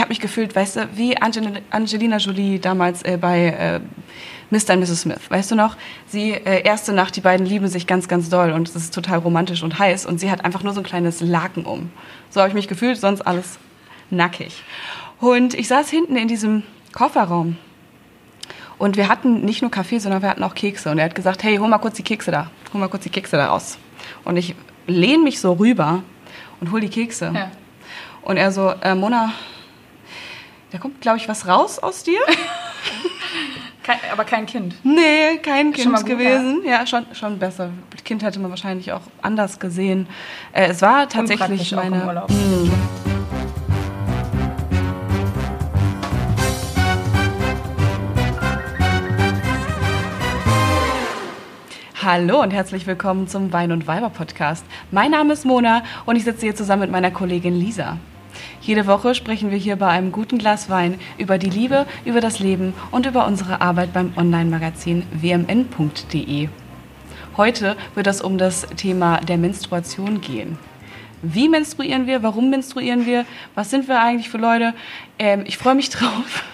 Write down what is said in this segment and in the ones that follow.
ich habe mich gefühlt, weißt du, wie Angelina Jolie damals äh, bei äh, Mr. und Mrs. Smith. Weißt du noch? Sie, äh, erste Nacht, die beiden lieben sich ganz, ganz doll und es ist total romantisch und heiß und sie hat einfach nur so ein kleines Laken um. So habe ich mich gefühlt, sonst alles nackig. Und ich saß hinten in diesem Kofferraum und wir hatten nicht nur Kaffee, sondern wir hatten auch Kekse. Und er hat gesagt, hey, hol mal kurz die Kekse da. Hol mal kurz die Kekse da raus. Und ich lehne mich so rüber und hol die Kekse. Ja. Und er so, äh, Mona, da kommt, glaube ich, was raus aus dir. kein, aber kein Kind. Nee, kein Kind gut, gewesen. Ja, ja schon, schon besser. Kind hätte man wahrscheinlich auch anders gesehen. Äh, es war tatsächlich meine. Hallo und herzlich willkommen zum Wein und Weiber Podcast. Mein Name ist Mona und ich sitze hier zusammen mit meiner Kollegin Lisa. Jede Woche sprechen wir hier bei einem guten Glas Wein über die Liebe, über das Leben und über unsere Arbeit beim Online-Magazin wmn.de. Heute wird es um das Thema der Menstruation gehen. Wie menstruieren wir? Warum menstruieren wir? Was sind wir eigentlich für Leute? Ähm, ich freue mich drauf,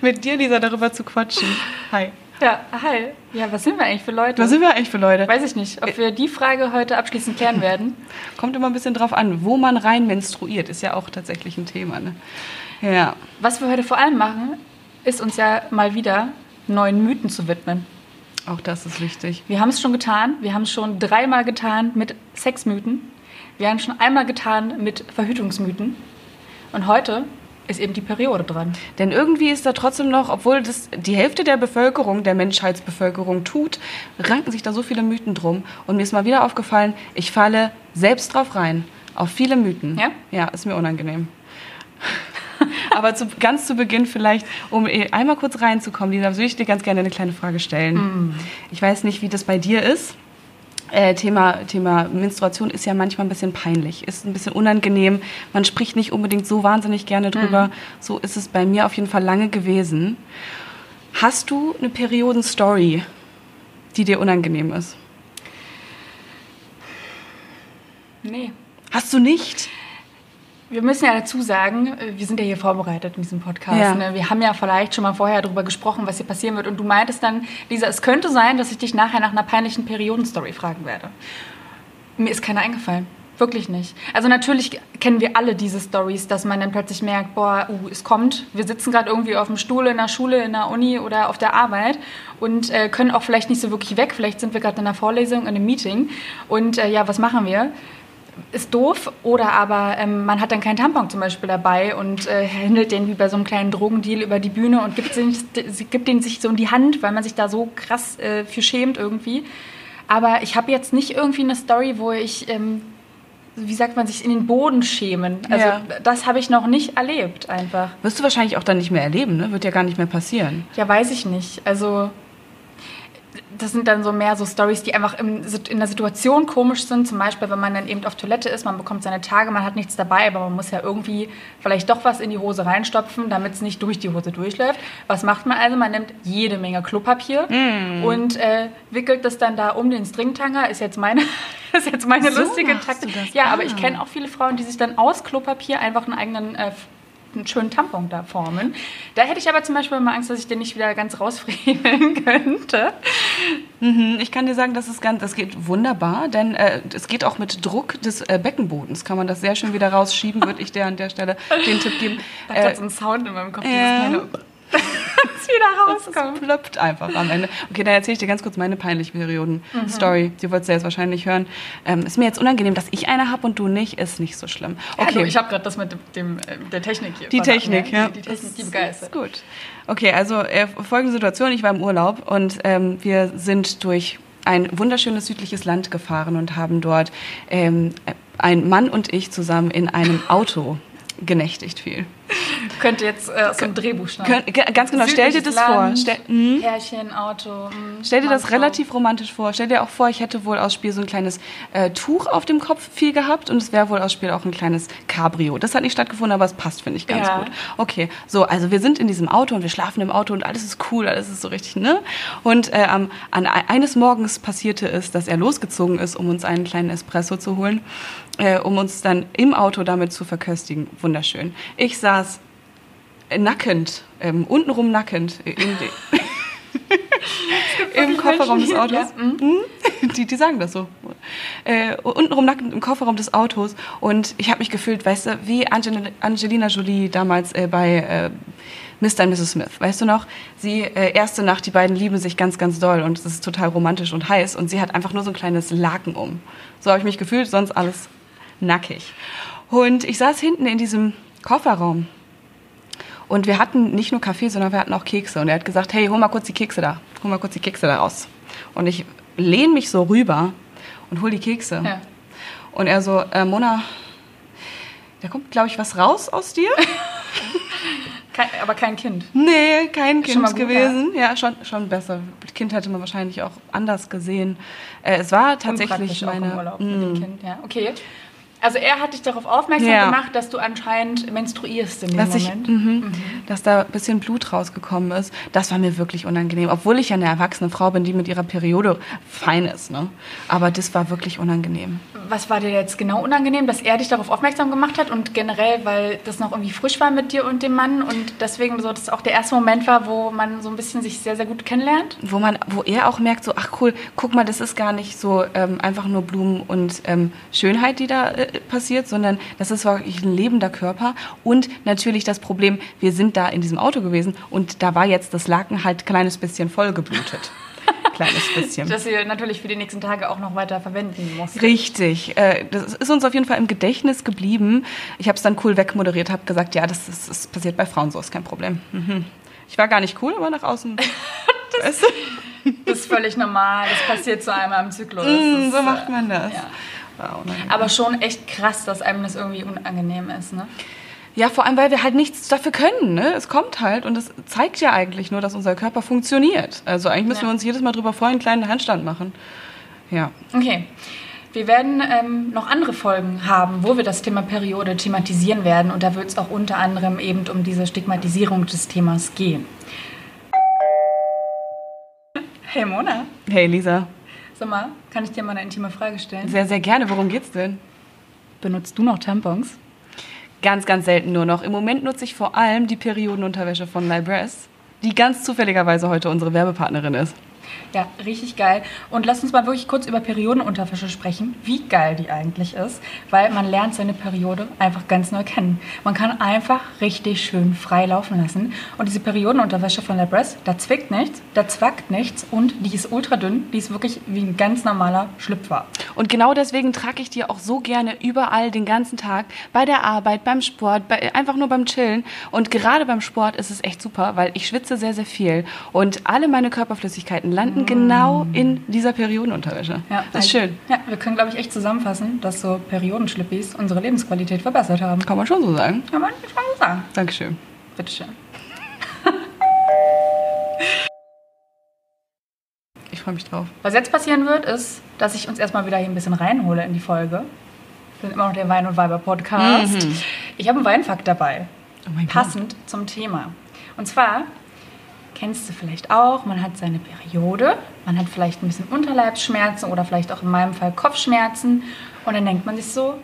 mit dir, Lisa, darüber zu quatschen. Hi. Ja, hi. Ja, was sind wir eigentlich für Leute? Was sind wir eigentlich für Leute? Weiß ich nicht, ob wir die Frage heute abschließend klären werden. Kommt immer ein bisschen drauf an, wo man rein menstruiert, ist ja auch tatsächlich ein Thema. Ne? Ja. Was wir heute vor allem machen, ist uns ja mal wieder neuen Mythen zu widmen. Auch das ist wichtig. Wir haben es schon getan. Wir haben es schon dreimal getan mit Sexmythen. Wir haben es schon einmal getan mit Verhütungsmythen. Und heute ist eben die Periode dran. Denn irgendwie ist da trotzdem noch, obwohl das die Hälfte der Bevölkerung, der Menschheitsbevölkerung tut, ranken sich da so viele Mythen drum. Und mir ist mal wieder aufgefallen, ich falle selbst drauf rein. Auf viele Mythen. Ja? Ja, ist mir unangenehm. Aber zu, ganz zu Beginn vielleicht, um eh einmal kurz reinzukommen, Lisa, würde ich dir ganz gerne eine kleine Frage stellen. Mm. Ich weiß nicht, wie das bei dir ist. Äh, Thema, Thema Menstruation ist ja manchmal ein bisschen peinlich, ist ein bisschen unangenehm. Man spricht nicht unbedingt so wahnsinnig gerne drüber. Mhm. So ist es bei mir auf jeden Fall lange gewesen. Hast du eine Periodenstory, die dir unangenehm ist? Nee. Hast du nicht? Wir müssen ja dazu sagen, wir sind ja hier vorbereitet in diesem Podcast. Ja. Ne? Wir haben ja vielleicht schon mal vorher darüber gesprochen, was hier passieren wird. Und du meintest dann, Lisa, es könnte sein, dass ich dich nachher nach einer peinlichen Periodenstory fragen werde. Mir ist keine eingefallen. Wirklich nicht. Also natürlich kennen wir alle diese Stories, dass man dann plötzlich merkt, boah, uh, es kommt. Wir sitzen gerade irgendwie auf dem Stuhl in der Schule, in der Uni oder auf der Arbeit und äh, können auch vielleicht nicht so wirklich weg. Vielleicht sind wir gerade in einer Vorlesung, in einem Meeting. Und äh, ja, was machen wir? Ist doof oder aber ähm, man hat dann keinen Tampon zum Beispiel dabei und äh, händelt den wie bei so einem kleinen Drogendeal über die Bühne und gibt, den, gibt den sich so in die Hand, weil man sich da so krass äh, für schämt irgendwie. Aber ich habe jetzt nicht irgendwie eine Story, wo ich, ähm, wie sagt man, sich in den Boden schämen. Also ja. das habe ich noch nicht erlebt einfach. Wirst du wahrscheinlich auch dann nicht mehr erleben, ne? Wird ja gar nicht mehr passieren. Ja, weiß ich nicht. Also das sind dann so mehr so Stories, die einfach in, in, der Situation komisch sind. Zum Beispiel, wenn man dann eben auf Toilette ist, man bekommt seine Tage, man hat nichts dabei, aber man muss ja irgendwie vielleicht doch was in die Hose reinstopfen, damit es nicht durch die Hose durchläuft. Was macht man also? Man nimmt jede Menge Klopapier mm. und äh, wickelt das dann da um den Stringtanger. Ist jetzt meine, ist jetzt meine so lustige Taktik. Ja, aber ich ah. kenne auch viele Frauen, die sich dann aus Klopapier einfach einen eigenen äh, einen schönen Tampon da formen. Da hätte ich aber zum Beispiel mal Angst, dass ich den nicht wieder ganz rausfriemeln könnte. Mhm, ich kann dir sagen, das, ist ganz, das geht wunderbar, denn äh, es geht auch mit Druck des äh, Beckenbodens. Kann man das sehr schön wieder rausschieben, würde ich dir an der Stelle den Tipp geben. Da hat äh, so einen Sound in meinem Kopf, kleine es wieder rauskommt. Es plöppt einfach am Ende. Okay, dann erzähle ich dir ganz kurz meine peinliche Perioden-Story. Mhm. Die wolltest du jetzt wahrscheinlich hören. Ähm, ist mir jetzt unangenehm, dass ich eine habe und du nicht, ist nicht so schlimm. Okay. Du, ich habe gerade das mit dem, der Technik hier. Die Technik, ja. Die, die Technik, die begeistert. Gut. Okay, also äh, folgende Situation. Ich war im Urlaub und ähm, wir sind durch ein wunderschönes südliches Land gefahren und haben dort ähm, ein Mann und ich zusammen in einem Auto genächtigt viel. Könnte jetzt äh, aus dem Drehbuch schneiden. ganz genau, stell dir das Land, vor. Stell, hm? Pärchen, Auto. Mh, hm, stell dir das relativ romantisch vor. Stell dir auch vor, ich hätte wohl aus Spiel so ein kleines äh, Tuch auf dem Kopf viel gehabt und es wäre wohl aus Spiel auch ein kleines Cabrio. Das hat nicht stattgefunden, aber es passt, finde ich, ganz ja. gut. Okay, so, also wir sind in diesem Auto und wir schlafen im Auto und alles ist cool, alles ist so richtig, ne? Und äh, an eines Morgens passierte es, dass er losgezogen ist, um uns einen kleinen Espresso zu holen, äh, um uns dann im Auto damit zu verköstigen. Wunderschön. Ich saß nackend, ähm, untenrum nackend. Im Kofferraum des Autos. Ja. Mhm. Die, die sagen das so. Äh, untenrum nackend im Kofferraum des Autos. Und ich habe mich gefühlt, weißt du, wie Angelina Jolie damals äh, bei äh, Mr. und Mrs. Smith. Weißt du noch? Sie, äh, erste Nacht, die beiden lieben sich ganz, ganz doll und es ist total romantisch und heiß. Und sie hat einfach nur so ein kleines Laken um. So habe ich mich gefühlt, sonst alles nackig. Und ich saß hinten in diesem Kofferraum und wir hatten nicht nur Kaffee, sondern wir hatten auch Kekse. Und er hat gesagt, hey, hol mal kurz die Kekse da. Hol mal kurz die Kekse da raus. Und ich lehne mich so rüber und hol die Kekse. Ja. Und er so, äh, Mona, da kommt, glaube ich, was raus aus dir. kein, aber kein Kind. Nee, kein Kind gut, gewesen. Ja, ja schon, schon besser. Kind hätte man wahrscheinlich auch anders gesehen. Äh, es war tatsächlich meine. Auch im Urlaub mit dem mm. Kind, ja. Okay. Also er hat dich darauf aufmerksam ja. gemacht, dass du anscheinend menstruierst in dem dass Moment. Ich, mh, mhm. Dass da ein bisschen Blut rausgekommen ist. Das war mir wirklich unangenehm. Obwohl ich ja eine erwachsene Frau bin, die mit ihrer Periode fein ist. Ne? Aber das war wirklich unangenehm. Was war dir jetzt genau unangenehm, dass er dich darauf aufmerksam gemacht hat und generell, weil das noch irgendwie frisch war mit dir und dem Mann und deswegen so das auch der erste Moment war, wo man so ein bisschen sich sehr, sehr gut kennenlernt? Wo man, wo er auch merkt, so, ach cool, guck mal, das ist gar nicht so ähm, einfach nur Blumen und ähm, Schönheit, die da äh, passiert, sondern das ist wirklich ein lebender Körper. Und natürlich das Problem, wir sind da in diesem Auto gewesen und da war jetzt das Laken halt ein kleines bisschen vollgeblutet. Kleines bisschen. Das ihr natürlich für die nächsten Tage auch noch weiter verwenden muss. Richtig. Äh, das ist uns auf jeden Fall im Gedächtnis geblieben. Ich habe es dann cool wegmoderiert, habe gesagt, ja, das, ist, das passiert bei Frauen so, ist kein Problem. Mhm. Ich war gar nicht cool, aber nach außen. das, das, ist völlig normal. Das passiert so einmal im Zyklus. Mm, so macht man das. Ja. Aber schon echt krass, dass einem das irgendwie unangenehm ist, ne? Ja, vor allem, weil wir halt nichts dafür können. Ne? Es kommt halt und es zeigt ja eigentlich nur, dass unser Körper funktioniert. Also eigentlich müssen ja. wir uns jedes Mal drüber freuen, einen kleinen Handstand machen. Ja. Okay. Wir werden ähm, noch andere Folgen haben, wo wir das Thema Periode thematisieren werden. Und da wird es auch unter anderem eben um diese Stigmatisierung des Themas gehen. Hey Mona. Hey Lisa. Sag mal, kann ich dir mal eine intime Frage stellen? Sehr, sehr gerne. Worum geht's denn? Benutzt du noch Tampons? Ganz, ganz selten nur noch. Im Moment nutze ich vor allem die Periodenunterwäsche von Libress, die ganz zufälligerweise heute unsere Werbepartnerin ist. Ja, richtig geil. Und lass uns mal wirklich kurz über Periodenunterwäsche sprechen, wie geil die eigentlich ist, weil man lernt seine Periode einfach ganz neu kennen. Man kann einfach richtig schön frei laufen lassen. Und diese Periodenunterwäsche von Labres, da zwickt nichts, da zwackt nichts und die ist ultra dünn. Die ist wirklich wie ein ganz normaler Schlüpfer. Und genau deswegen trage ich die auch so gerne überall den ganzen Tag, bei der Arbeit, beim Sport, bei, einfach nur beim Chillen. Und gerade beim Sport ist es echt super, weil ich schwitze sehr, sehr viel und alle meine Körperflüssigkeiten landen genau in dieser Periodenunterwäsche. Ja, das ist also, schön. Ja, wir können, glaube ich, echt zusammenfassen, dass so Periodenschlippis unsere Lebensqualität verbessert haben. Kann man schon so sagen. Kann man schon so sagen. Dankeschön. Bitteschön. ich freue mich drauf. Was jetzt passieren wird, ist, dass ich uns erstmal wieder hier ein bisschen reinhole in die Folge. Wir sind immer noch der Wein- und Weiber-Podcast. Mhm. Ich habe einen Weinfakt dabei. Oh passend Gott. zum Thema. Und zwar kennst du vielleicht auch, man hat seine Periode, man hat vielleicht ein bisschen Unterleibsschmerzen oder vielleicht auch in meinem Fall Kopfschmerzen und dann denkt man sich so,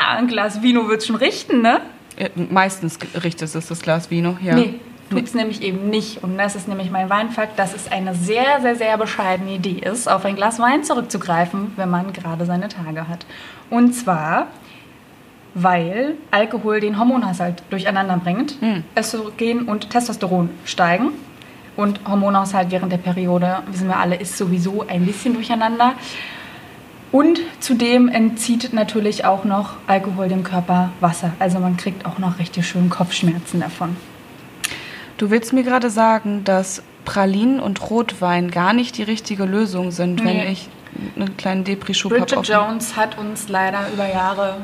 ja, ein Glas Vino wird schon richten, ne? Ja, meistens richtet es das Glas Vino, ja. Nee, tut es nämlich eben nicht. Und das ist nämlich mein Weinfakt, dass es eine sehr, sehr, sehr bescheidene Idee ist, auf ein Glas Wein zurückzugreifen, wenn man gerade seine Tage hat. Und zwar weil Alkohol den Hormonhaushalt durcheinander bringt. Mhm. Östrogen und Testosteron steigen und Hormonhaushalt während der Periode, wissen wir alle, ist sowieso ein bisschen durcheinander. Und zudem entzieht natürlich auch noch Alkohol dem Körper Wasser. Also man kriegt auch noch richtig schön Kopfschmerzen davon. Du willst mir gerade sagen, dass Pralinen und Rotwein gar nicht die richtige Lösung sind, nee. wenn ich einen kleinen Depri-Schub habe. Bridget Jones hat uns leider über Jahre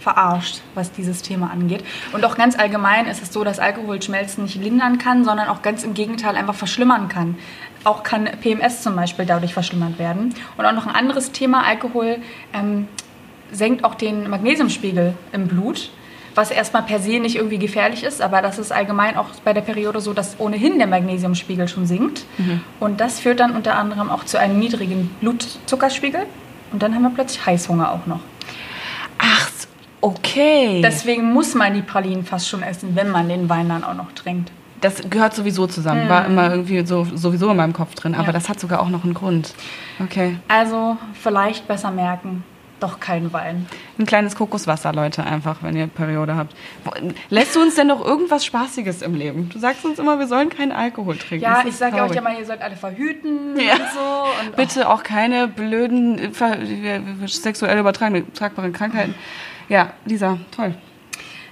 verarscht, was dieses Thema angeht. Und auch ganz allgemein ist es so, dass Alkohol Schmelzen nicht lindern kann, sondern auch ganz im Gegenteil einfach verschlimmern kann. Auch kann PMS zum Beispiel dadurch verschlimmert werden. Und auch noch ein anderes Thema, Alkohol ähm, senkt auch den Magnesiumspiegel im Blut was erstmal per se nicht irgendwie gefährlich ist, aber das ist allgemein auch bei der Periode so, dass ohnehin der Magnesiumspiegel schon sinkt. Mhm. Und das führt dann unter anderem auch zu einem niedrigen Blutzuckerspiegel. Und dann haben wir plötzlich Heißhunger auch noch. Okay. Deswegen muss man die Pralinen fast schon essen, wenn man den Wein dann auch noch trinkt. Das gehört sowieso zusammen. Mhm. War immer irgendwie so, sowieso in meinem Kopf drin. Aber ja. das hat sogar auch noch einen Grund. Okay. Also vielleicht besser merken. Doch kein Wein. Ein kleines Kokoswasser, Leute, einfach, wenn ihr Periode habt. Lässt du uns denn noch irgendwas Spaßiges im Leben? Du sagst uns immer, wir sollen keinen Alkohol trinken. Ja, ich sage euch ja mal, ihr sollt alle verhüten ja. und so. Und Bitte auch keine blöden sexuell übertragbaren Krankheiten. Ja, Lisa, toll.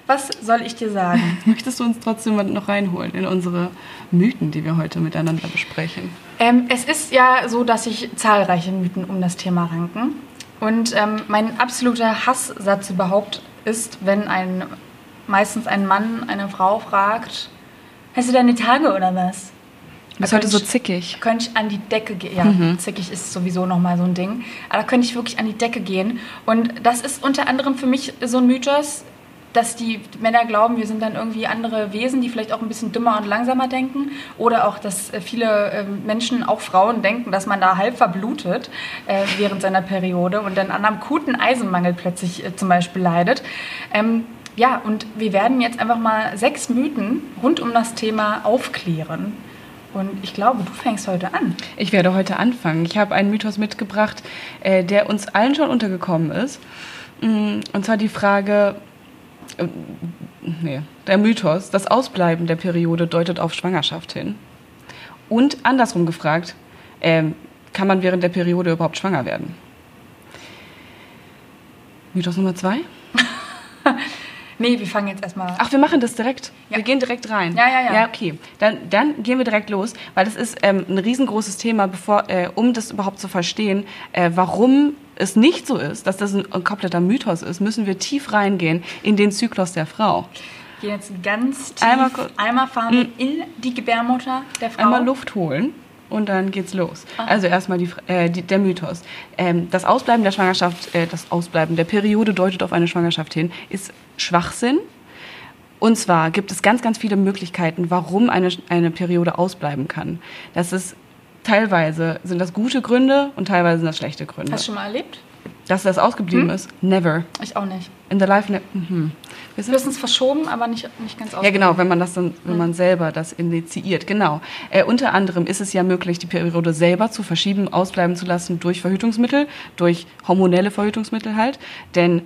Was soll ich dir sagen? Möchtest du uns trotzdem noch reinholen in unsere Mythen, die wir heute miteinander besprechen? Ähm, es ist ja so, dass sich zahlreiche Mythen um das Thema ranken. Und ähm, mein absoluter Hasssatz überhaupt ist, wenn ein meistens ein Mann eine Frau fragt, hast du deine Tage oder was? Du bist heute so zickig. Könnte ich an die Decke gehen. Ja, mhm. zickig ist sowieso nochmal so ein Ding. Aber da könnte ich wirklich an die Decke gehen. Und das ist unter anderem für mich so ein Mythos, dass die Männer glauben, wir sind dann irgendwie andere Wesen, die vielleicht auch ein bisschen dümmer und langsamer denken. Oder auch, dass äh, viele ähm, Menschen, auch Frauen, denken, dass man da halb verblutet äh, während seiner Periode und dann an einem akuten Eisenmangel plötzlich äh, zum Beispiel leidet. Ähm, ja, und wir werden jetzt einfach mal sechs Mythen rund um das Thema aufklären. Und ich glaube, du fängst heute an. Ich werde heute anfangen. Ich habe einen Mythos mitgebracht, äh, der uns allen schon untergekommen ist. Mm, und zwar die Frage, äh, nee, der Mythos, das Ausbleiben der Periode deutet auf Schwangerschaft hin. Und andersrum gefragt, äh, kann man während der Periode überhaupt schwanger werden? Mythos Nummer zwei? Nee, wir fangen jetzt erstmal. Ach, wir machen das direkt. Ja. Wir gehen direkt rein. Ja, ja, ja. Ja, okay. Dann, dann gehen wir direkt los, weil das ist ähm, ein riesengroßes Thema, bevor, äh, um das überhaupt zu verstehen, äh, warum es nicht so ist, dass das ein, ein kompletter Mythos ist, müssen wir tief reingehen in den Zyklus der Frau. Gehen jetzt ganz tief, einmal, einmal fahren wir hm. in die Gebärmutter der Frau. Einmal Luft holen und dann geht's los. Aha. Also erstmal die, äh, die, der Mythos. Ähm, das Ausbleiben der Schwangerschaft, äh, das Ausbleiben der Periode deutet auf eine Schwangerschaft hin, ist Schwachsinn. Und zwar gibt es ganz, ganz viele Möglichkeiten, warum eine, eine Periode ausbleiben kann. Das ist teilweise sind das gute Gründe und teilweise sind das schlechte Gründe. Hast du schon mal erlebt? Dass das ausgeblieben hm? ist? Never. Ich auch nicht. In the life, ne mhm. Höchstens verschoben, aber nicht, nicht ganz ausgeblieben. Ja, genau, wenn man das dann, wenn hm. man selber das initiiert. Genau. Äh, unter anderem ist es ja möglich, die Periode selber zu verschieben, ausbleiben zu lassen durch Verhütungsmittel, durch hormonelle Verhütungsmittel halt. Denn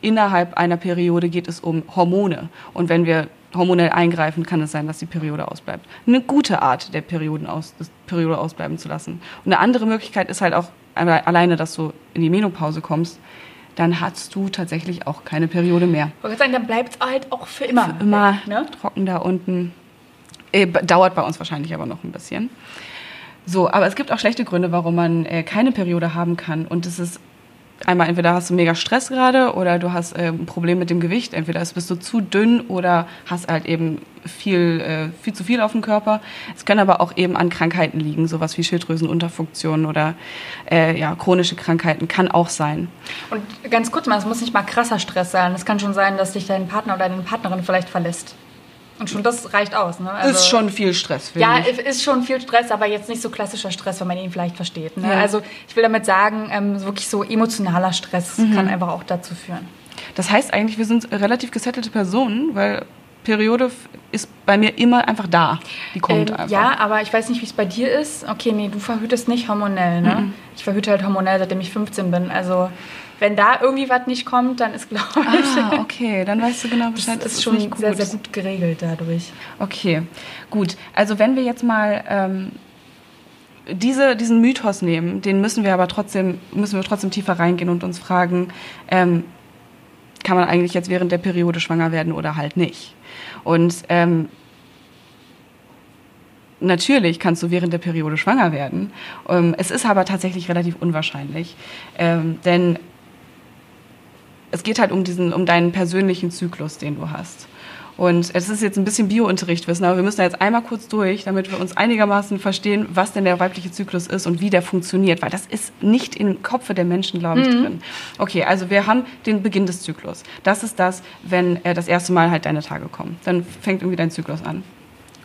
innerhalb einer Periode geht es um Hormone. Und wenn wir hormonell eingreifen, kann es sein, dass die Periode ausbleibt. Eine gute Art, der Perioden aus, Periode ausbleiben zu lassen. Und eine andere Möglichkeit ist halt auch alleine, dass du in die Menopause kommst. Dann hast du tatsächlich auch keine Periode mehr. Ich würde sagen, dann bleibt es halt auch für immer. Für immer ne? trocken da unten. Äh, dauert bei uns wahrscheinlich aber noch ein bisschen. So, aber es gibt auch schlechte Gründe, warum man äh, keine Periode haben kann. Und es ist einmal entweder hast du mega Stress gerade oder du hast äh, ein Problem mit dem Gewicht. Entweder bist du zu dünn oder hast halt eben viel, äh, viel zu viel auf dem Körper. Es können aber auch eben an Krankheiten liegen, sowas wie Schilddrüsenunterfunktion oder äh, ja, chronische Krankheiten kann auch sein. Und ganz kurz mal, es muss nicht mal krasser Stress sein. Es kann schon sein, dass dich dein Partner oder deine Partnerin vielleicht verlässt. Und schon das reicht aus, ne? Also, ist schon viel Stress, ja, ich. Ist schon viel Stress, aber jetzt nicht so klassischer Stress, wenn man ihn vielleicht versteht. Ne? Ja. Also ich will damit sagen, ähm, wirklich so emotionaler Stress mhm. kann einfach auch dazu führen. Das heißt eigentlich, wir sind relativ gesettelte Personen, weil Periode ist bei mir immer einfach da. Die kommt ähm, einfach. Ja, aber ich weiß nicht, wie es bei dir ist. Okay, nee, du verhütest nicht hormonell, ne? Mhm. Ich verhüte halt hormonell, seitdem ich 15 bin. Also wenn da irgendwie was nicht kommt, dann ist, glaube ich. Ah, okay, dann weißt du genau Bescheid. Das ist schon ist sehr, sehr gut geregelt dadurch. Okay, gut. Also, wenn wir jetzt mal. Ähm, diese, diesen Mythos nehmen, den müssen wir aber trotzdem, müssen wir trotzdem tiefer reingehen und uns fragen, ähm, kann man eigentlich jetzt während der Periode schwanger werden oder halt nicht? Und ähm, natürlich kannst du während der Periode schwanger werden. Ähm, es ist aber tatsächlich relativ unwahrscheinlich, ähm, denn es geht halt um diesen, um deinen persönlichen Zyklus, den du hast. Und es ist jetzt ein bisschen Biounterricht wissen, aber wir müssen da jetzt einmal kurz durch, damit wir uns einigermaßen verstehen, was denn der weibliche Zyklus ist und wie der funktioniert, weil das ist nicht im Kopf der Menschen, glaube ich, mhm. drin. Okay, also wir haben den Beginn des Zyklus. Das ist das, wenn äh, das erste Mal halt deine Tage kommen. Dann fängt irgendwie dein Zyklus an.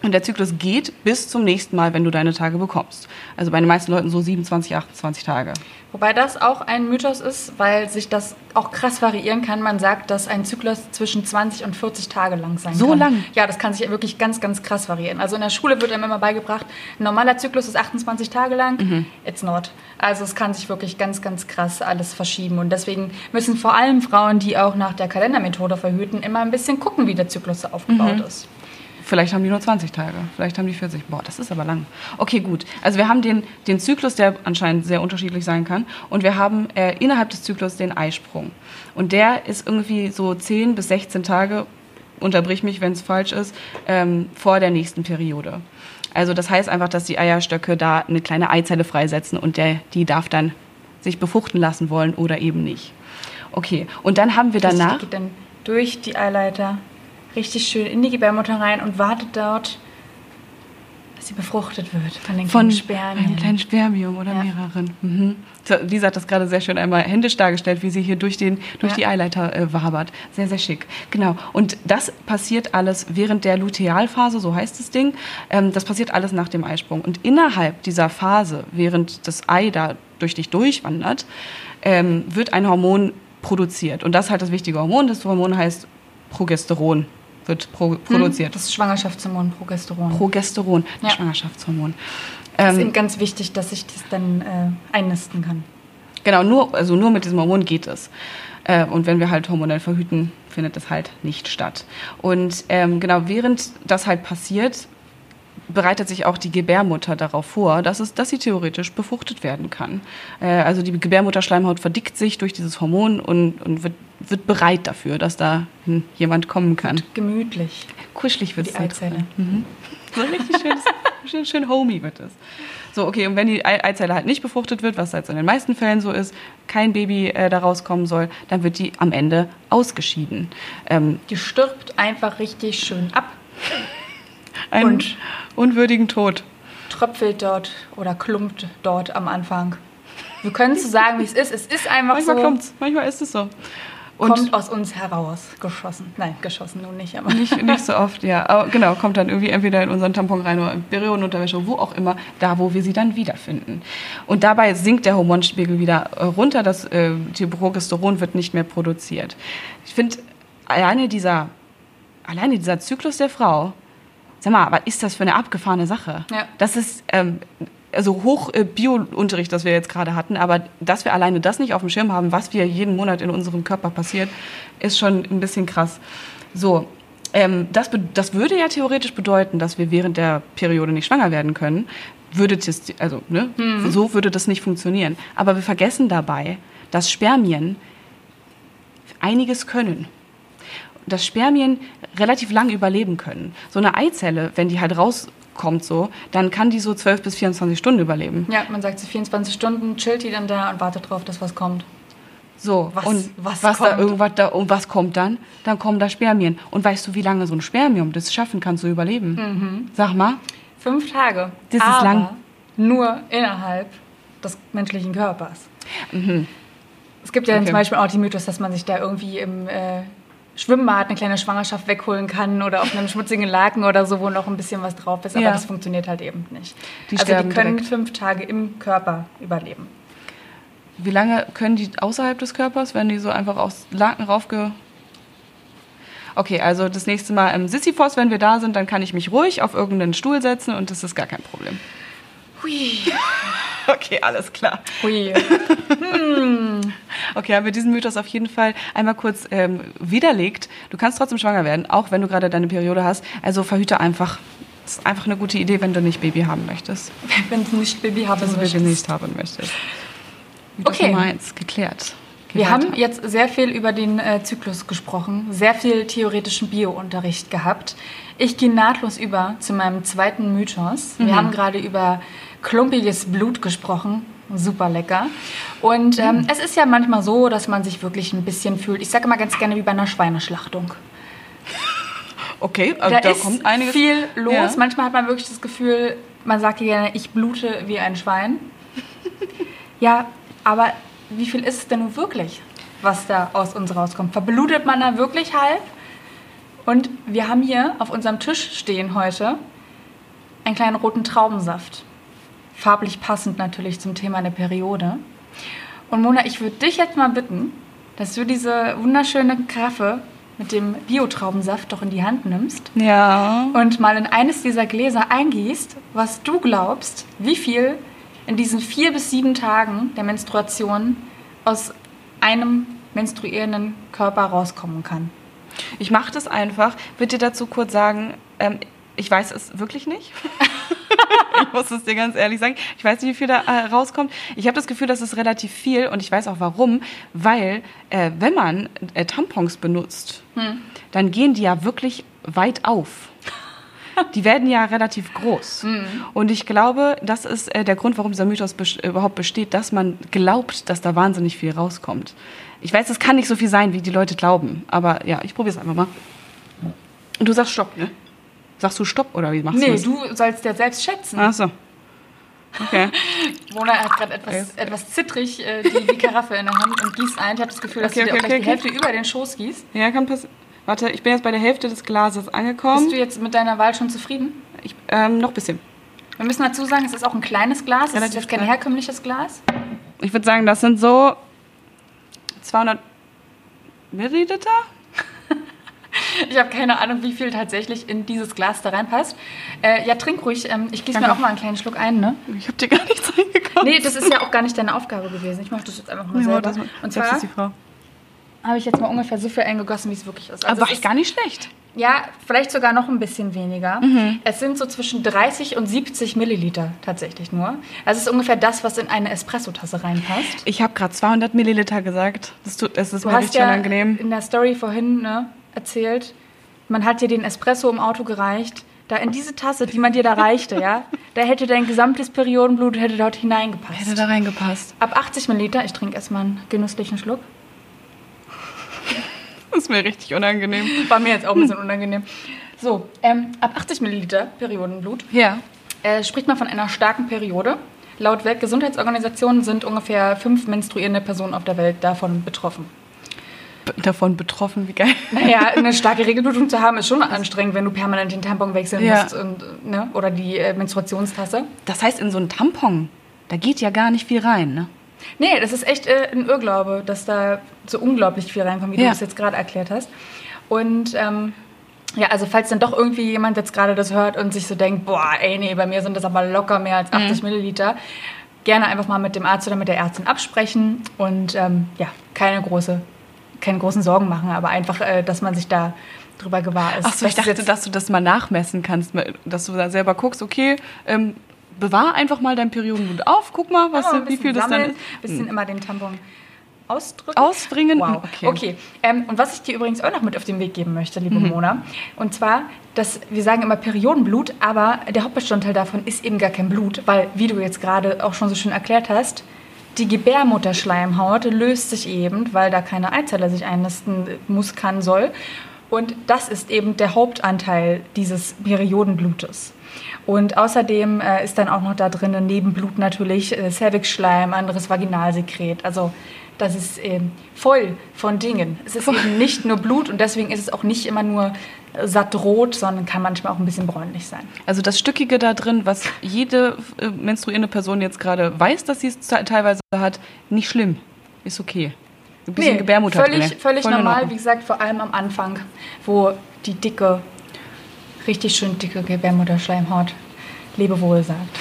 Und der Zyklus geht bis zum nächsten Mal, wenn du deine Tage bekommst. Also bei den meisten Leuten so 27, 28 Tage. Wobei das auch ein Mythos ist, weil sich das auch krass variieren kann. Man sagt, dass ein Zyklus zwischen 20 und 40 Tage lang sein so kann. So lang? Ja, das kann sich wirklich ganz, ganz krass variieren. Also in der Schule wird einem immer beigebracht, ein normaler Zyklus ist 28 Tage lang. Mhm. It's not. Also es kann sich wirklich ganz, ganz krass alles verschieben. Und deswegen müssen vor allem Frauen, die auch nach der Kalendermethode verhüten, immer ein bisschen gucken, wie der Zyklus aufgebaut mhm. ist. Vielleicht haben die nur 20 Tage, vielleicht haben die 40. Boah, das ist aber lang. Okay, gut. Also wir haben den, den Zyklus, der anscheinend sehr unterschiedlich sein kann. Und wir haben äh, innerhalb des Zyklus den Eisprung. Und der ist irgendwie so 10 bis 16 Tage, unterbrich mich, wenn es falsch ist, ähm, vor der nächsten Periode. Also das heißt einfach, dass die Eierstöcke da eine kleine Eizelle freisetzen und der, die darf dann sich befruchten lassen wollen oder eben nicht. Okay, und dann haben wir danach... Das geht dann durch die Eileiter richtig schön in die Gebärmutter rein und wartet dort, dass sie befruchtet wird von den von kleinen Spermien. Einem kleinen Spermium oder ja. mehreren. Mhm. Lisa hat das gerade sehr schön einmal händisch dargestellt, wie sie hier durch, den, durch ja. die Eileiter äh, wabert. Sehr, sehr schick. Genau. Und das passiert alles während der Lutealphase, so heißt das Ding. Ähm, das passiert alles nach dem Eisprung. Und innerhalb dieser Phase, während das Ei da durch dich durchwandert, ähm, wird ein Hormon produziert. Und das ist halt das wichtige Hormon. Das Hormon heißt Progesteron wird pro produziert. Das ist Schwangerschaftshormon, Progesteron. Progesteron, ja. Schwangerschaftshormon. Das ähm, ist eben ganz wichtig, dass ich das dann äh, einnisten kann. Genau, nur, also nur mit diesem Hormon geht es. Äh, und wenn wir halt hormonell verhüten, findet das halt nicht statt. Und ähm, genau, während das halt passiert, bereitet sich auch die Gebärmutter darauf vor, dass, es, dass sie theoretisch befruchtet werden kann. Äh, also die Gebärmutterschleimhaut verdickt sich durch dieses Hormon und, und wird, wird bereit dafür, dass da jemand kommen kann. Und gemütlich. Kuschelig wird die Eizelle. Mhm. So richtig schön, schön, schön homey wird es. So, okay, und wenn die Eizelle halt nicht befruchtet wird, was jetzt in den meisten Fällen so ist, kein Baby äh, da rauskommen soll, dann wird die am Ende ausgeschieden. Ähm, die stirbt einfach richtig schön ab. Einen und unwürdigen Tod. Tröpfelt dort oder klumpt dort am Anfang. Wir können zu so sagen, wie es ist. Es ist einfach manchmal so. Klumpt's, manchmal ist es so. Und kommt aus uns heraus, geschossen. Nein, geschossen nun nicht, aber. Nicht, nicht so oft, ja. Aber genau, kommt dann irgendwie entweder in unseren Tampon rein oder in Periodenunterwäsche, wo auch immer, da, wo wir sie dann wiederfinden. Und dabei sinkt der Hormonspiegel wieder äh, runter, das äh, die Progesteron wird nicht mehr produziert. Ich finde, alleine dieser, alleine dieser Zyklus der Frau sag mal, was ist das für eine abgefahrene Sache? Ja. Das ist ähm, also hoch äh, Bio-Unterricht, das wir jetzt gerade hatten, aber dass wir alleine das nicht auf dem Schirm haben, was wir jeden Monat in unserem Körper passiert, ist schon ein bisschen krass. So, ähm, das, das würde ja theoretisch bedeuten, dass wir während der Periode nicht schwanger werden können. Würde das, also, ne, mhm. so würde das nicht funktionieren. Aber wir vergessen dabei, dass Spermien einiges können dass Spermien relativ lang überleben können. So eine Eizelle, wenn die halt rauskommt so, dann kann die so 12 bis 24 Stunden überleben. Ja, man sagt so 24 Stunden chillt die dann da und wartet drauf, dass was kommt. So, was, und was, was da irgendwas da und was kommt dann? Dann kommen da Spermien. Und weißt du, wie lange so ein Spermium das schaffen kann zu überleben? Mhm. Sag mal. Fünf Tage. Das ist lang. Nur innerhalb des menschlichen Körpers. Mhm. Es gibt ja okay. zum Beispiel auch die Mythos, dass man sich da irgendwie im äh, Schwimmbad eine kleine Schwangerschaft wegholen kann oder auf einem schmutzigen Laken oder so, wo noch ein bisschen was drauf ist. Aber ja. das funktioniert halt eben nicht. Die also die können direkt. fünf Tage im Körper überleben. Wie lange können die außerhalb des Körpers, wenn die so einfach aus Laken raufge... Okay, also das nächste Mal im Sisyphos, wenn wir da sind, dann kann ich mich ruhig auf irgendeinen Stuhl setzen und das ist gar kein Problem. Hui. Okay, alles klar. Hui. hm. Okay, haben wir diesen Mythos auf jeden Fall einmal kurz ähm, widerlegt. Du kannst trotzdem schwanger werden, auch wenn du gerade deine Periode hast. Also verhüte einfach. Das ist einfach eine gute Idee, wenn du nicht Baby haben möchtest. Wenn du nicht Baby haben wenn möchtest. Baby nicht haben möchtest. Mythos okay. Nummer eins, geklärt. Wir haben jetzt sehr viel über den äh, Zyklus gesprochen, sehr viel theoretischen Biounterricht gehabt. Ich gehe nahtlos über zu meinem zweiten Mythos. Wir mhm. haben gerade über klumpiges Blut gesprochen. Super lecker. Und ähm, mhm. es ist ja manchmal so, dass man sich wirklich ein bisschen fühlt. Ich sage immer ganz gerne wie bei einer Schweineschlachtung. Okay, also da, da kommt einiges. viel los. Ja. Manchmal hat man wirklich das Gefühl, man sagt gerne, ich blute wie ein Schwein. ja, aber wie viel ist es denn nun wirklich, was da aus uns rauskommt? Verblutet man da wirklich halb? Und wir haben hier auf unserem Tisch stehen heute einen kleinen roten Traubensaft. Farblich passend natürlich zum Thema der Periode. Und Mona, ich würde dich jetzt mal bitten, dass du diese wunderschöne Karaffe mit dem Biotraubensaft doch in die Hand nimmst. Ja. Und mal in eines dieser Gläser eingießt, was du glaubst, wie viel in diesen vier bis sieben Tagen der Menstruation aus einem menstruierenden Körper rauskommen kann. Ich mache das einfach. Würde dir dazu kurz sagen, ähm, ich weiß es wirklich nicht. ich muss es dir ganz ehrlich sagen. Ich weiß nicht, wie viel da äh, rauskommt. Ich habe das Gefühl, das ist relativ viel und ich weiß auch warum. Weil, äh, wenn man äh, Tampons benutzt, hm. dann gehen die ja wirklich weit auf. Die werden ja relativ groß. Mhm. Und ich glaube, das ist äh, der Grund, warum dieser Mythos be überhaupt besteht, dass man glaubt, dass da wahnsinnig viel rauskommt. Ich weiß, es kann nicht so viel sein, wie die Leute glauben. Aber ja, ich probiere es einfach mal. Und du sagst Stopp, ne? Sagst du Stopp oder wie machst nee, du das? Nee, du sollst ja selbst schätzen. Ach so. Okay. Mona hat gerade etwas, okay. etwas zittrig äh, die, die, Karaffe in der Hand und gießt ein. Ich habe das Gefühl, dass okay, du dir okay, auch gleich die Hälfte über den Schoß gießt. Ja, kann passieren. Warte, ich bin jetzt bei der Hälfte des Glases angekommen. Bist du jetzt mit deiner Wahl schon zufrieden? Ich, ähm, noch ein bisschen. Wir müssen dazu sagen, es ist auch ein kleines Glas. Es ist jetzt kein herkömmliches Glas. Ich würde sagen, das sind so 200 Milliliter. Ich habe keine Ahnung, wie viel tatsächlich in dieses Glas da reinpasst. Äh, ja, trink ruhig. Ähm, ich gieße mir auch mal einen kleinen Schluck ein, ne? Ich habe dir gar nichts reingekommen. Nee, das ist ja auch gar nicht deine Aufgabe gewesen. Ich mache das jetzt einfach mal ja, selber. Und zwar habe ich jetzt mal ungefähr so viel eingegossen, wie es wirklich ist. Also Aber ist gar nicht schlecht. Ja, vielleicht sogar noch ein bisschen weniger. Mhm. Es sind so zwischen 30 und 70 Milliliter tatsächlich nur. Das ist ungefähr das, was in eine Espressotasse reinpasst. Ich habe gerade 200 Milliliter gesagt. Das, tut, das ist du mir hast richtig ja unangenehm. in der Story vorhin ne, erzählt, man hat dir den Espresso im Auto gereicht. Da in diese Tasse, die man dir da reichte, ja, da hätte dein gesamtes Periodenblut hätte dort hineingepasst. Hätte da reingepasst. Ab 80 Milliliter, ich trinke erstmal einen genüsslichen Schluck. Das ist mir richtig unangenehm. War mir jetzt auch ein bisschen unangenehm. So, ähm, ab 80 Milliliter Periodenblut ja. äh, spricht man von einer starken Periode. Laut Weltgesundheitsorganisation sind ungefähr fünf menstruierende Personen auf der Welt davon betroffen. Davon betroffen, wie geil. Naja, eine starke Regelblutung zu haben, ist schon anstrengend, wenn du permanent den Tampon wechseln ja. musst und, ne? oder die äh, Menstruationstasse. Das heißt, in so einen Tampon, da geht ja gar nicht viel rein, ne? Nee, das ist echt äh, ein Irrglaube, dass da so unglaublich viel reinkommt, wie ja. du es jetzt gerade erklärt hast. Und ähm, ja, also falls dann doch irgendwie jemand jetzt gerade das hört und sich so denkt, boah, ey, nee, bei mir sind das aber locker mehr als 80 mhm. Milliliter, gerne einfach mal mit dem Arzt oder mit der Ärztin absprechen und ähm, ja, keine große, keine großen Sorgen machen, aber einfach, äh, dass man sich da drüber gewahr ist. Ach so, ich dachte, dass du das mal nachmessen kannst, dass du da selber guckst, okay, ähm, bewahr einfach mal dein Periodenblut auf, guck mal, was, ja, wie viel das dann ist. Ein bisschen hm. immer den Tampon ausdrücken. Ausbringen? Wow. Okay. okay. Ähm, und was ich dir übrigens auch noch mit auf den Weg geben möchte, liebe mhm. Mona, und zwar, dass wir sagen immer Periodenblut, aber der Hauptbestandteil davon ist eben gar kein Blut, weil, wie du jetzt gerade auch schon so schön erklärt hast, die Gebärmutterschleimhaut löst sich eben, weil da keine Eizelle sich einnisten muss, kann, soll. Und das ist eben der Hauptanteil dieses Periodenblutes. Und außerdem äh, ist dann auch noch da drin neben Blut natürlich äh, Cervixschleim, anderes Vaginalsekret. Also das ist ähm, voll von Dingen. Es ist eben nicht nur Blut und deswegen ist es auch nicht immer nur satt rot, sondern kann manchmal auch ein bisschen bräunlich sein. Also das Stückige da drin, was jede äh, menstruierende Person jetzt gerade weiß, dass sie es teilweise hat, nicht schlimm. Ist okay. Ein bisschen nee, Gebärmutter völlig, drin. Völlig normal, wie gesagt, vor allem am Anfang, wo die dicke richtig schön dicke Gebärmutterschleimhaut Lebewohl sagt.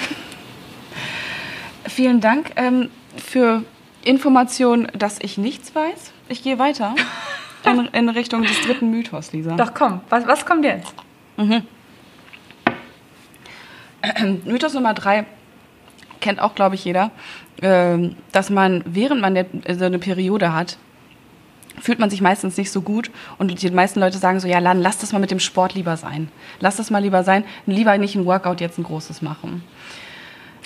Vielen Dank ähm, für Informationen, dass ich nichts weiß. Ich gehe weiter in, in, Richtung des dritten Mythos, Lisa. Doch komm, was, was kommt jetzt? Mhm. Mythos Nummer drei kennt auch, glaube ich, jeder, ähm, dass man, während man eine Periode hat, fühlt man sich meistens nicht so gut und die meisten Leute sagen so, ja, Lan, lass das mal mit dem Sport lieber sein. Lass das mal lieber sein, lieber nicht ein Workout jetzt ein großes machen.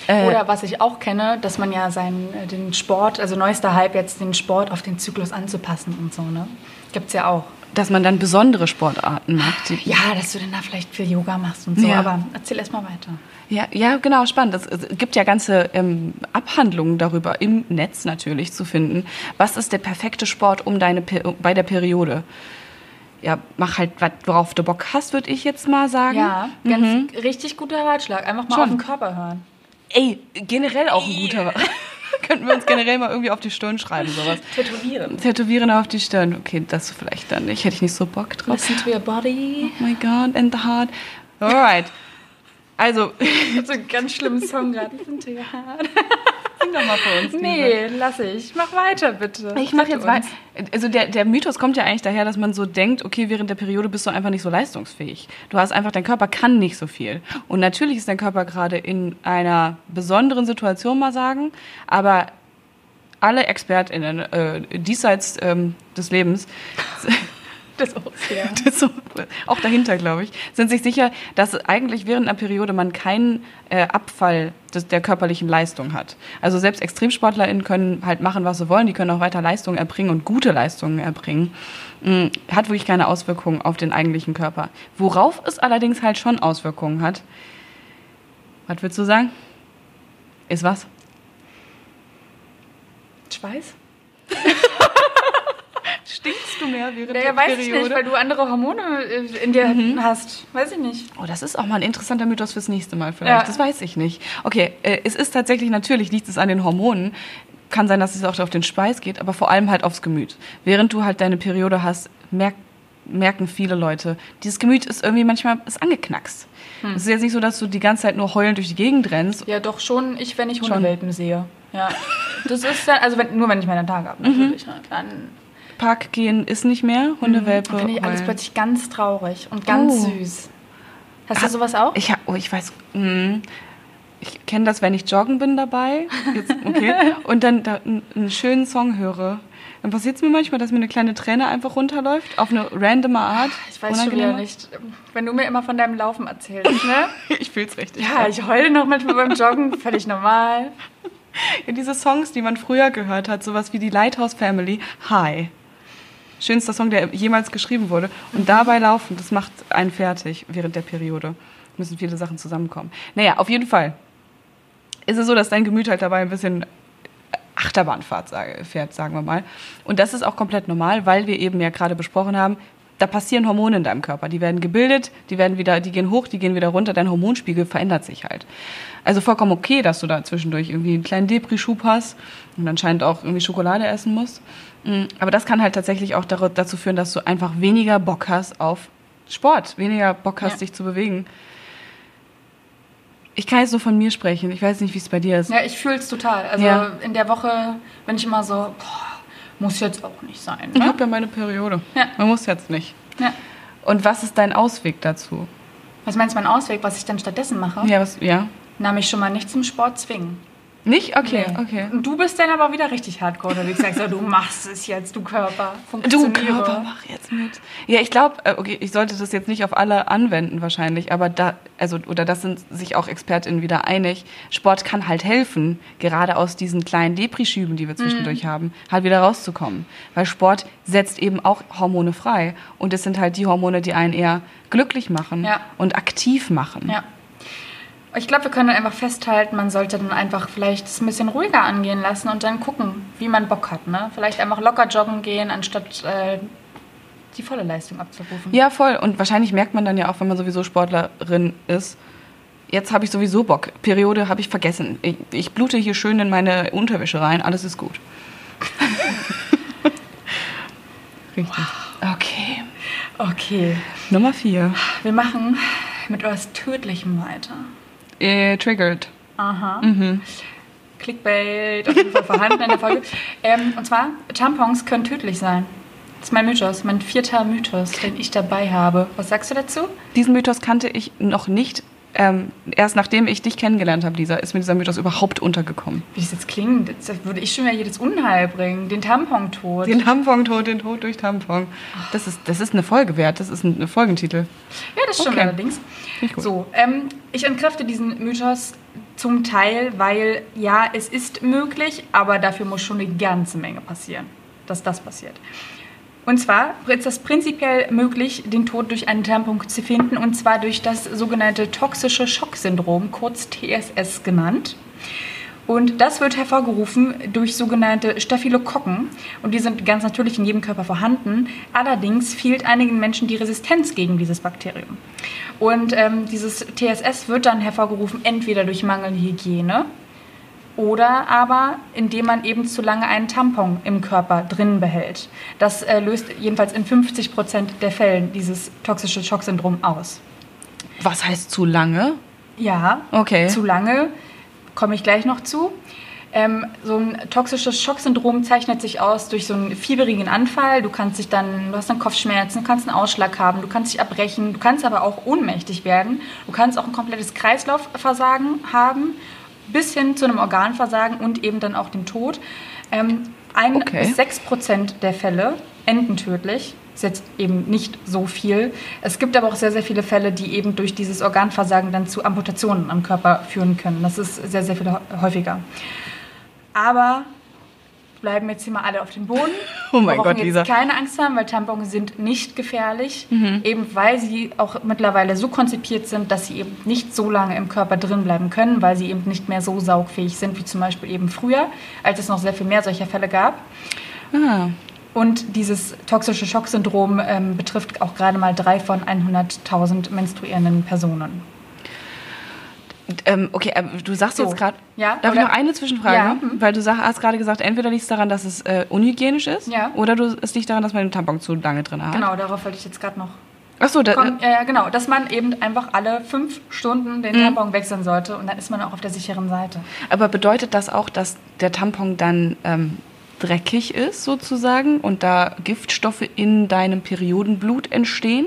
Äh, Oder was ich auch kenne, dass man ja seinen, äh, den Sport, also neuester Hype jetzt, den Sport auf den Zyklus anzupassen und so, ne? Gibt's ja auch. Dass man dann besondere Sportarten macht. Ja, dass du dann da vielleicht viel Yoga machst und so, ja. aber erzähl erst mal weiter. Ja, ja, genau, spannend. Es, es gibt ja ganze ähm, Abhandlungen darüber im Netz natürlich zu finden. Was ist der perfekte Sport um deine bei der Periode? ja, mach halt, worauf du Bock hast, würde ich jetzt mal sagen. Ja, ganz mhm. richtig guter Ratschlag. Einfach mal Schon. auf den Körper hören. Ey, generell auch ein guter. Könnten wir uns generell mal irgendwie auf die Stirn schreiben, sowas. Tätowieren. Tätowieren auf die Stirn. Okay, das vielleicht dann nicht. Hätte ich nicht so Bock drauf. Listen to your body. Oh my God, and the heart. Alright. Also. Das ist ein ganz schlimmer Song gerade. Listen to your heart. Sing doch mal für uns. Nee, lass ich. Mach weiter, bitte. Ich mach jetzt weiter. Also der, der Mythos kommt ja eigentlich daher, dass man so denkt, okay, während der Periode bist du einfach nicht so leistungsfähig. Du hast einfach, dein Körper kann nicht so viel. Und natürlich ist dein Körper gerade in einer besonderen Situation, mal sagen, aber alle ExpertInnen äh, diesseits ähm, des Lebens des Ozeans. auch dahinter, glaube ich, sind sich sicher, dass eigentlich während einer Periode man keinen äh, Abfall des, der körperlichen Leistung hat. Also selbst ExtremsportlerInnen können halt machen, was sie wollen. Die können auch weiter Leistungen erbringen und gute Leistungen erbringen. Mhm, hat wirklich keine Auswirkungen auf den eigentlichen Körper. Worauf es allerdings halt schon Auswirkungen hat. Was würdest du sagen? Ist was? Schweiß? Stinkst du mehr während naja, der weiß Periode? Ich nicht, weil du andere Hormone äh, in dir mhm. hast. Weiß ich nicht. Oh, das ist auch mal ein interessanter Mythos fürs nächste Mal vielleicht. Ja. Das weiß ich nicht. Okay, äh, es ist tatsächlich, natürlich liegt es an den Hormonen. Kann sein, dass es auch auf den Speis geht, aber vor allem halt aufs Gemüt. Während du halt deine Periode hast, merk, merken viele Leute, dieses Gemüt ist irgendwie manchmal ist angeknackst. Hm. Es ist jetzt nicht so, dass du die ganze Zeit nur heulend durch die Gegend rennst. Ja, doch schon, ich, wenn ich Hundewelpen sehe. Ja. Das ist dann, also wenn, nur wenn ich meine Tage habe, natürlich. Mhm. Dann Park gehen ist nicht mehr, Hundewelpe. Mhm. Finde ich alles plötzlich ganz traurig und ganz oh. süß. Hast du sowas auch? Ich, oh, ich weiß, mh, hm. ich kenne das, wenn ich joggen bin dabei. Jetzt, okay. und dann da, einen schönen Song höre. Dann passiert es mir manchmal, dass mir eine kleine Träne einfach runterläuft, auf eine randome Art. Ich weiß schon wieder nicht. Wenn du mir immer von deinem Laufen erzählst, ne? ich fühl's richtig. Ja, ich heule noch manchmal beim Joggen, völlig normal. Ja, diese Songs, die man früher gehört hat, sowas wie die Lighthouse Family, Hi schönster Song, der jemals geschrieben wurde. Und dabei laufen, das macht einen fertig während der Periode. Müssen viele Sachen zusammenkommen. Naja, auf jeden Fall ist es so, dass dein Gemüt halt dabei ein bisschen Achterbahnfahrt fährt, sagen wir mal. Und das ist auch komplett normal, weil wir eben ja gerade besprochen haben, da passieren Hormone in deinem Körper. Die werden gebildet, die werden wieder, die gehen hoch, die gehen wieder runter. Dein Hormonspiegel verändert sich halt. Also vollkommen okay, dass du da zwischendurch irgendwie einen kleinen Depri-Schub hast und anscheinend auch irgendwie Schokolade essen musst. Mm, aber das kann halt tatsächlich auch dazu führen, dass du einfach weniger Bock hast auf Sport, weniger Bock hast, ja. dich zu bewegen. Ich kann jetzt nur von mir sprechen. Ich weiß nicht, wie es bei dir ist. Ja, ich fühle es total. Also ja. in der Woche bin ich immer so, boah, muss jetzt auch nicht sein. Ne? Ich habe ja meine Periode. Ja. Man muss jetzt nicht. Ja. Und was ist dein Ausweg dazu? Was meinst du mein Ausweg, was ich dann stattdessen mache? Ja, was, ja. Na, mich schon mal nicht zum Sport zwingen. Nicht? Okay, nee. okay. Und du bist dann aber wieder richtig hardcore unterwegs. Sagst so, du machst es jetzt, du Körper. Du Körper, mach jetzt mit. Ja, ich glaube, äh, okay, ich sollte das jetzt nicht auf alle anwenden wahrscheinlich, aber da, also, oder das sind sich auch ExpertInnen wieder einig. Sport kann halt helfen, gerade aus diesen kleinen Deprischüben, die wir zwischendurch mhm. haben, halt wieder rauszukommen. Weil Sport setzt eben auch Hormone frei. Und es sind halt die Hormone, die einen eher glücklich machen ja. und aktiv machen. Ja. Ich glaube, wir können einfach festhalten, man sollte dann einfach vielleicht es ein bisschen ruhiger angehen lassen und dann gucken, wie man Bock hat. Ne? Vielleicht einfach locker joggen gehen, anstatt äh, die volle Leistung abzurufen. Ja, voll. Und wahrscheinlich merkt man dann ja auch, wenn man sowieso Sportlerin ist, jetzt habe ich sowieso Bock. Periode habe ich vergessen. Ich, ich, blute hier schön in meine Unterwäsche rein, alles ist gut. Richtig. Wow. Okay. Okay. Nummer vier. Wir machen mit etwas Tödlichem weiter. Äh, triggered. Aha. Mhm. Clickbait, auf jeden Fall vorhanden in der Folge. Ähm, und zwar, Tampons können tödlich sein. Das ist mein Mythos, mein vierter Mythos, den ich dabei habe. Was sagst du dazu? Diesen Mythos kannte ich noch nicht ähm, erst nachdem ich dich kennengelernt habe, Lisa, ist mir dieser Mythos überhaupt untergekommen. Wie das jetzt klingt, das würde ich schon wieder jedes Unheil bringen. Den Tampontod. Den Tampontod, den Tod durch Tampon. Das ist, das ist eine Folge wert, das ist ein Folgentitel. Ja, das stimmt okay. allerdings. So, ähm, ich entkräfte diesen Mythos zum Teil, weil ja, es ist möglich, aber dafür muss schon eine ganze Menge passieren, dass das passiert. Und zwar ist es prinzipiell möglich, den Tod durch einen Tampon zu finden, und zwar durch das sogenannte toxische Schocksyndrom, kurz TSS genannt. Und das wird hervorgerufen durch sogenannte Staphylokokken. Und die sind ganz natürlich in jedem Körper vorhanden. Allerdings fehlt einigen Menschen die Resistenz gegen dieses Bakterium. Und ähm, dieses TSS wird dann hervorgerufen entweder durch mangelnde Hygiene oder aber indem man eben zu lange einen Tampon im Körper drin behält. Das äh, löst jedenfalls in 50 Prozent der Fällen dieses toxische Schocksyndrom aus. Was heißt zu lange? Ja, Okay. zu lange komme ich gleich noch zu. Ähm, so ein toxisches Schocksyndrom zeichnet sich aus durch so einen fieberigen Anfall. Du kannst dich dann, du hast dann Kopfschmerzen, du kannst einen Ausschlag haben, du kannst dich abbrechen, du kannst aber auch ohnmächtig werden. Du kannst auch ein komplettes Kreislaufversagen haben, bis hin zu einem Organversagen und eben dann auch dem Tod. Ähm, ein Okay. bis sechs Prozent der Fälle enden tödlich. Ist jetzt eben nicht so viel. Es gibt aber auch sehr, sehr viele Fälle, die eben durch dieses Organversagen dann zu Amputationen am Körper führen können. Das ist sehr, sehr viel häufiger. Aber bleiben jetzt hier mal alle auf dem Boden. Oh mein Gott, Lisa. Jetzt keine Angst haben, weil Tampons sind nicht gefährlich, eben weil sie auch mittlerweile so konzipiert sind, dass sie eben nicht so lange im Körper drin bleiben können, weil sie eben nicht mehr so saugfähig sind wie zum Beispiel eben früher, als es noch sehr viel mehr solcher Fälle gab. Ah, Und dieses toxische Schocksyndrom ähm, betrifft auch gerade mal drei von 100.000 menstruierenden Personen. Ähm, okay, ähm, du sagst So. jetzt gerade. Ja, Darf ich oder- noch eine Zwischenfrage? Ja, mhm. Weil du sag, hast gerade gesagt, entweder liegt es daran, dass es äh, unhygienisch ist, Ja. oder du, es liegt daran, dass man den Tampon zu lange drin hat. Genau, darauf wollte ich jetzt gerade noch Achso, da, kommen. Ja, genau, dass man eben einfach alle fünf Stunden den Tampon wechseln sollte und dann ist man auch auf der sicheren Seite. aber bedeutet das auch, dass der Tampon dann ähm, dreckig ist, sozusagen, und da Giftstoffe in deinem Periodenblut entstehen?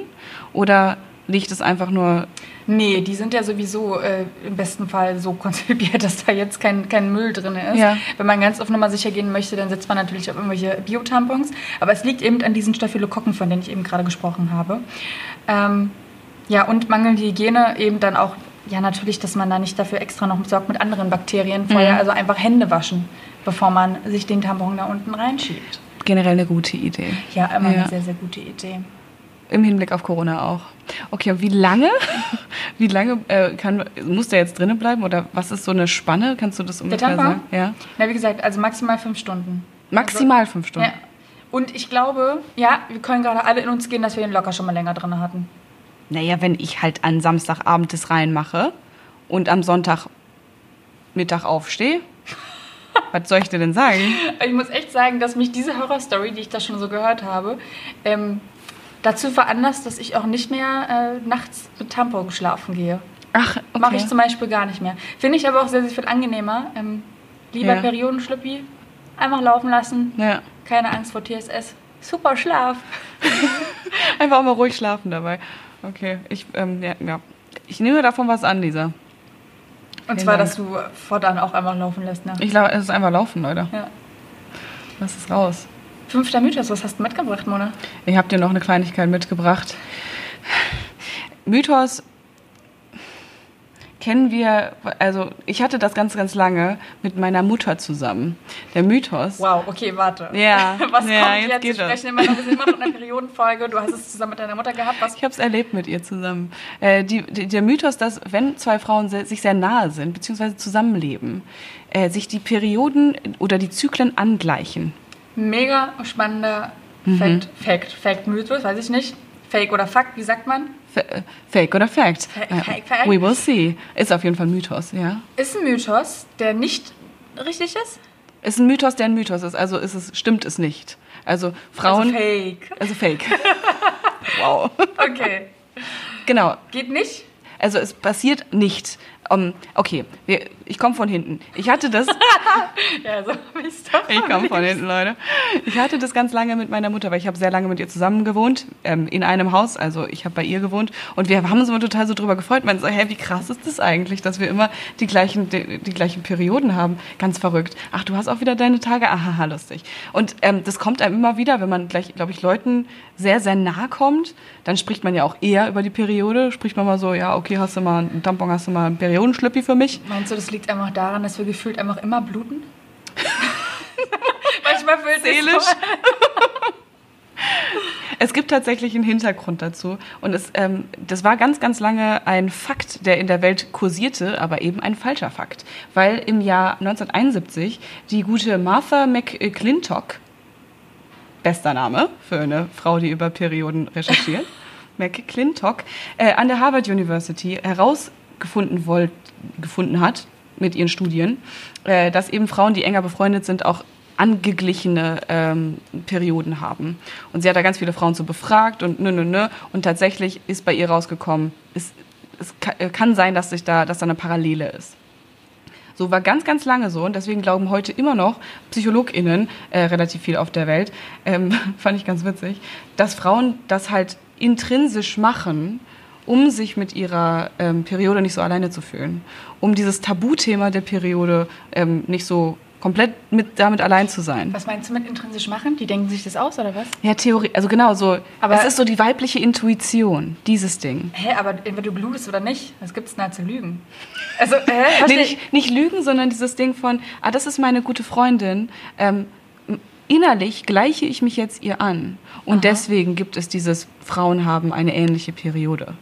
Oder liegt es einfach nur. Nee, die sind ja sowieso äh, im besten Fall so konzipiert, dass da jetzt kein, kein Müll drin ist. Ja. Wenn man ganz auf Nummer sicher gehen möchte, dann setzt man natürlich auf irgendwelche Biotampons. Aber es liegt eben an diesen Staphylokokken, von denen ich eben gerade gesprochen habe. Ähm, ja, und mangelnde Hygiene eben dann auch, ja natürlich, dass man da nicht dafür extra noch sorgt mit anderen Bakterien vorher. Mhm. Also einfach Hände waschen, bevor man sich den Tampon da unten reinschiebt. Generell eine gute Idee. Ja, immer Ja. eine sehr, sehr gute Idee. Im Hinblick auf Corona auch. Okay, und wie lange? Wie lange äh, kann, muss der jetzt drinnen bleiben? Oder was ist so eine Spanne? Kannst du das ungefähr sagen? Ja. Na, wie gesagt, also maximal fünf Stunden. Maximal fünf Stunden. Ja. Und ich glaube, ja, wir können gerade alle in uns gehen, dass wir den locker schon mal länger drin hatten. Naja, wenn ich halt an Samstagabend das reinmache und am Sonntag Mittag aufstehe, was soll ich dir denn sagen? Ich muss echt sagen, dass mich diese Horrorstory, die ich da schon so gehört habe, ähm, dazu veranlasst, dass ich auch nicht mehr äh, nachts mit Tampon schlafen gehe. Ach, okay. Mache ich zum Beispiel gar nicht mehr. Finde ich aber auch sehr, sehr viel angenehmer. Ähm, lieber Ja. Periodenschlüppi, einfach laufen lassen, ja. keine Angst vor TSS. Super Schlaf. Einfach auch mal ruhig schlafen dabei. Okay, ich, ähm, ja, ja. ich nehme davon was an, Lisa. Und zwar, dass du fortan auch einfach laufen lässt. Ne? Ich glaube, es ist einfach laufen, Leute. Ja. Lass es raus. Fünfter Mythos, was hast du mitgebracht, Mona? Ich habe dir noch eine Kleinigkeit mitgebracht. Mythos kennen wir, also ich hatte das ganz, ganz lange mit meiner Mutter zusammen. Der Mythos. Wow, okay, warte. Ja, Was ja, kommt jetzt jetzt? geht Wir sprechen immer noch, wir sind immer noch in einer Periodenfolge. Du hast es zusammen mit deiner Mutter gehabt. Was Ich habe es erlebt mit ihr zusammen. Äh, die, die, der Mythos, dass wenn zwei Frauen se sich sehr nahe sind, beziehungsweise zusammenleben, äh, sich die Perioden oder die Zyklen angleichen. Mega spannender Mhm. Fact, Fact, Fact, Mythos, weiß ich nicht. Fake oder Fakt, wie sagt man? F äh, Fake oder Fact? Fa- Äh, Fake, Fact. We will see. Ist auf jeden Fall ein Mythos, ja. Ist ein Mythos, der nicht richtig ist? Ist ein Mythos, der ein Mythos ist. Also ist es, stimmt es nicht. Also Frauen. Also Fake. Also Fake. wow. Okay. Genau. Geht nicht? Also es passiert nicht. Um, okay, wir, ich komme von hinten. Ich hatte das. Ja, so ich's doch. Ich komme von hinten, Leute. Ich hatte das ganz lange mit meiner Mutter, weil ich habe sehr lange mit ihr zusammen gewohnt, ähm, in einem Haus. Also ich habe bei ihr gewohnt und wir haben uns immer total so drüber gefreut. Man so, hä, wie krass ist das eigentlich, dass wir immer die gleichen, die, die gleichen Perioden haben? Ganz verrückt. Ach, du hast auch wieder deine Tage? Aha, lustig. Und ähm, das kommt einem immer wieder, wenn man gleich, glaube ich, Leuten sehr, sehr nah kommt, dann spricht man ja auch eher über die Periode. Spricht man mal so, ja, okay, hast du mal einen Tampon, hast du mal einen Periodenschlüppi für mich? Meinst du, das liegt einfach daran, dass wir gefühlt einfach immer bluten? Manchmal fühlt sich Seelisch. Es gibt tatsächlich einen Hintergrund dazu. Und es, ähm, das war ganz, ganz lange ein Fakt, der in der Welt kursierte, aber eben ein falscher Fakt. Weil im Jahr 1971 die gute Martha McClintock, bester Name für eine Frau, die über Perioden recherchiert, McClintock, äh, an der Harvard University herausgefunden wollt, gefunden hat mit ihren Studien, äh, dass eben Frauen, die enger befreundet sind, auch angeglichene ähm, Perioden haben. Und sie hat da ganz viele Frauen so befragt und nö, nö, nö. Und tatsächlich ist bei ihr rausgekommen, es, es äh, kann sein, dass, sich da, dass da eine Parallele ist. So war ganz, ganz lange so und deswegen glauben heute immer noch PsychologInnen äh, relativ viel auf der Welt, ähm, fand ich ganz witzig, dass Frauen das halt intrinsisch machen, um sich mit ihrer ähm, Periode nicht so alleine zu fühlen. Um dieses Tabuthema der Periode ähm, nicht so komplett mit, damit allein zu sein. Was meinst du mit intrinsisch machen? Die denken sich das aus oder was? Ja, Theorie, also genau so. Aber es ist so die weibliche Intuition, dieses Ding. Hä, aber entweder du lügst oder nicht, was gibt es denn da zu lügen? Also, hä? nee, nicht, nicht lügen, sondern dieses Ding von, ah, das ist meine gute Freundin, ähm, innerlich gleiche ich mich jetzt ihr an. Und Aha. deswegen gibt es dieses Frauen haben eine ähnliche Periode.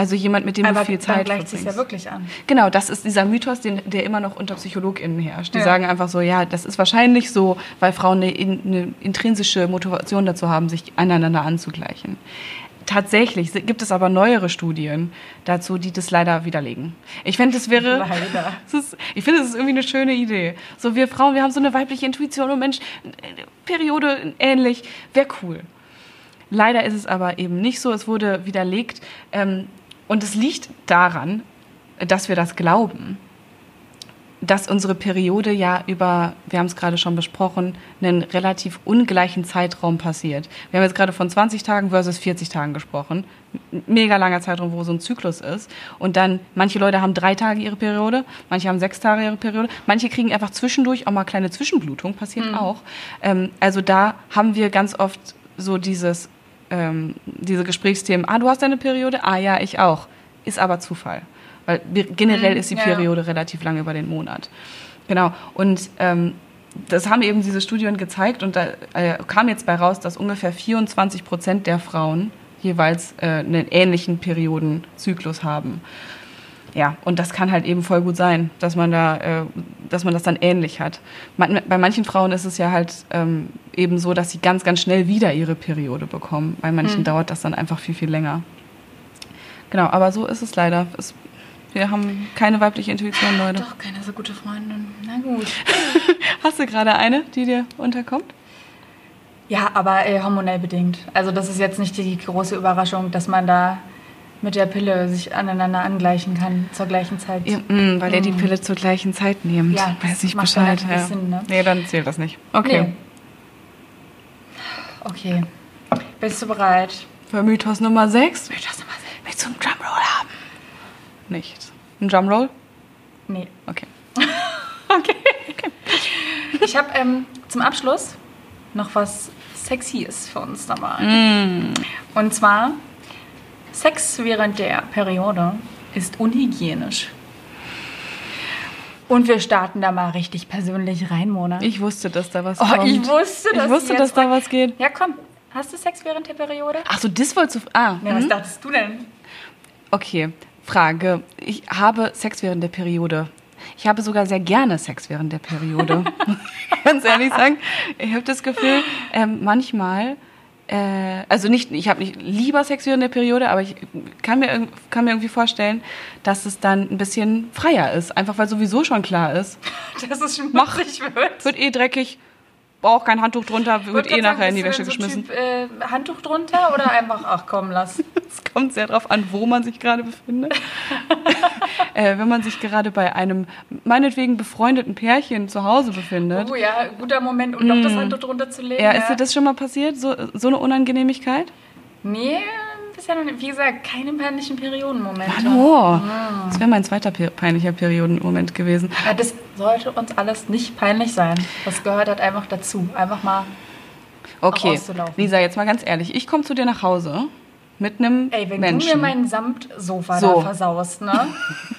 Also jemand, mit dem Aber du viel Zeit gleicht verbringst. sich ja wirklich an. Genau, das ist dieser Mythos, den, der immer noch unter PsychologInnen herrscht. Die ja. sagen einfach so, ja, das ist wahrscheinlich so, weil Frauen eine, eine intrinsische Motivation dazu haben, sich aneinander anzugleichen. Tatsächlich gibt es aber neuere Studien dazu, die das leider widerlegen. Ich finde, das wäre. Leider. Das ist, ich finde, das ist irgendwie eine schöne Idee. So, wir Frauen, wir haben so eine weibliche Intuition und Mensch, Periode ähnlich, wäre cool. Leider ist es aber eben nicht so. Es wurde widerlegt. Ähm, und es liegt daran, dass wir das glauben, dass unsere Periode ja über, wir haben es gerade schon besprochen, einen relativ ungleichen Zeitraum passiert. Wir haben jetzt gerade von 20 Tagen versus 40 Tagen gesprochen. Mega langer Zeitraum, wo so ein Zyklus ist. Und dann, manche Leute haben drei Tage ihre Periode, manche haben sechs Tage ihre Periode, manche kriegen einfach zwischendurch auch mal kleine Zwischenblutung, passiert mhm. auch. Ähm, also da haben wir ganz oft so dieses ähm, diese Gesprächsthemen, ah, du hast deine Periode? Ah ja, ich auch. Ist aber Zufall. Weil generell mhm, ist die Periode ja. relativ lange über den Monat. Genau. Und ähm, das haben eben diese Studien gezeigt und da äh, kam jetzt bei raus, dass ungefähr 24 Prozent der Frauen jeweils äh, einen ähnlichen Periodenzyklus haben. Ja, und das kann halt eben voll gut sein, dass man da, äh, dass man das dann ähnlich hat. Man, bei manchen Frauen ist es ja halt ähm, eben so, dass sie ganz, ganz schnell wieder ihre Periode bekommen. Bei manchen mhm. dauert das dann einfach viel, viel länger. Genau, aber so ist es leider. Es, wir haben keine weibliche Intuition, Leute. Doch, keine so gute Freundin. Na gut. Hast du gerade eine, die dir unterkommt? Ja, aber äh, hormonell bedingt. Also das ist jetzt nicht die große Überraschung, dass man da mit der Pille sich aneinander angleichen kann zur gleichen Zeit. Ja, mh, mm, weil mm. er die mm. Pille zur gleichen Zeit nimmt. Ja, weiß ich Bescheid. Ja. Sinn, ne? Nee, dann zählt das nicht. Okay. Nee. Okay. Bist du bereit? Für Mythos Nummer 6? Mythos Nummer 6. Willst du einen Drumroll haben? Nicht. Ein Drumroll? Nee. Okay. okay. okay. Ich habe ähm, zum Abschluss noch was Sexyes für uns dabei. Mm. Und zwar Sex während der Periode ist unhygienisch. Und wir starten da mal richtig persönlich rein, Mona. Ich wusste, dass da was oh, kommt. Ich wusste, dass, ich wusste, dass da was geht. Ja, komm. Hast du Sex während der Periode? Ach so, das wolltest du... Ah. Ja, was hm? dachtest du denn? Okay, Frage. Ich habe Sex während der Periode. Ich habe sogar sehr gerne Sex während der Periode. Ganz ehrlich sagen. Ich habe das Gefühl, ähm, manchmal äh, also nicht, ich habe nicht lieber Sex während der Periode, aber ich kann mir, kann mir irgendwie vorstellen, dass es dann ein bisschen freier ist. Einfach weil sowieso schon klar ist. Dass es schmutzig wird. Wird eh dreckig, braucht kein Handtuch drunter, wird eh nachher in die Wäsche so geschmissen. Typ, äh, Handtuch drunter oder einfach, ach komm, lass. Es kommt sehr darauf an, wo man sich gerade befindet. äh, wenn man sich gerade bei einem meinetwegen befreundeten Pärchen zu Hause befindet. Oh ja, guter Moment, um mm. noch das Handtuch drunter zu legen. Ja, ist dir das schon mal passiert, so, so eine Unangenehmigkeit? Nee, bisher noch. Wie gesagt, keine peinlichen Periodenmomente. Hallo. Mm. Das wäre mein zweiter peinlicher Periodenmoment gewesen. Ja, das sollte uns alles nicht peinlich sein. Das gehört halt einfach dazu. Einfach mal Okay, Lisa, jetzt mal ganz ehrlich. Ich komme zu dir nach Hause mit einem Ey, wenn Menschen. du mir meinen Samtsofa so. da versaust, ne?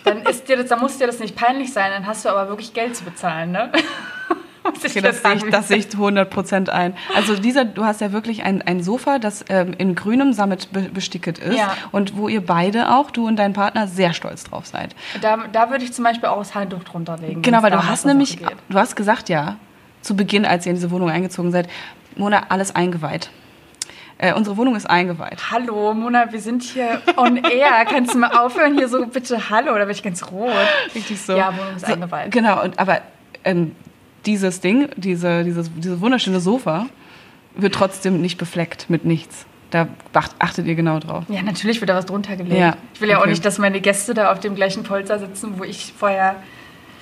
dann, ist dir das, dann muss dir das nicht peinlich sein, dann hast du aber wirklich Geld zu bezahlen, ne? okay, das, sehe ich, das sehe ich 100% ein. Also dieser, du hast ja wirklich ein, ein Sofa, das ähm, in grünem Sammet be besticket ist ja. und wo ihr beide auch, du und dein Partner, sehr stolz drauf seid. Da, da würde ich zum Beispiel auch das Handtuch drunter legen. Genau, weil du hast nämlich, du hast gesagt ja, zu Beginn, als ihr in diese Wohnung eingezogen seid, Mona, alles eingeweiht. Äh, unsere Wohnung ist eingeweiht. Hallo, Mona, wir sind hier on air. Kannst du mal aufhören hier so bitte Hallo? Da bin ich ganz rot. Richtig so. Ja, Wohnung ist so, eingeweiht. Genau, und, aber ähm, dieses Ding, diese, dieses, dieses wunderschöne Sofa, wird trotzdem nicht befleckt mit nichts. Da achtet ihr genau drauf. Ja, natürlich wird da was drunter gelegt. Ja, ich will ja okay. auch nicht, dass meine Gäste da auf dem gleichen Polster sitzen, wo ich vorher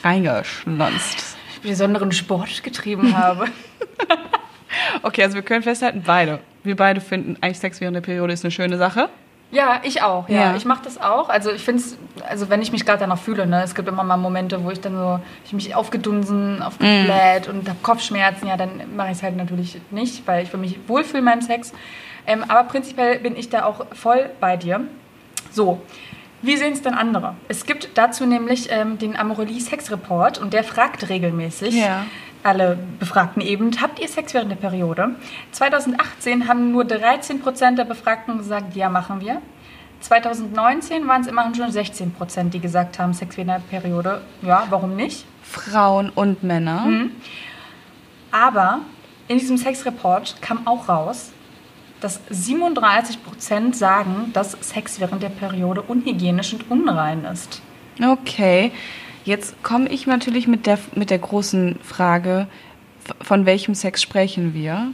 reingeschlonzt. Besonderen Sport getrieben habe. okay, also wir können festhalten, beide wir beide finden, eigentlich Sex während der Periode ist eine schöne Sache. Ja, ich auch. Ja, ja. ich mache das auch. Also ich finde es, also wenn ich mich gerade danach fühle, ne, es gibt immer mal Momente, wo ich dann so, ich mich aufgedunsen, aufgebläht mm. und habe Kopfschmerzen, ja, dann mache ich es halt natürlich nicht, weil ich für mich wohlfühle meinen Sex. Ähm, aber prinzipiell bin ich da auch voll bei dir. So, wie sehen es denn andere? Es gibt dazu nämlich ähm, den Amorelie Sex Report und der fragt regelmäßig. Ja alle Befragten eben, habt ihr Sex während der Periode? 2018 haben nur 13 Prozent der Befragten gesagt, ja, machen wir. 2019 waren es immerhin schon 16 Prozent, die gesagt haben, Sex während der Periode. Ja, warum nicht? Frauen und Männer. Mhm. Aber in diesem Sexreport kam auch raus, dass 37 Prozent sagen, dass Sex während der Periode unhygienisch und unrein ist. Okay. Jetzt komme ich natürlich mit der, mit der großen Frage, von welchem Sex sprechen wir?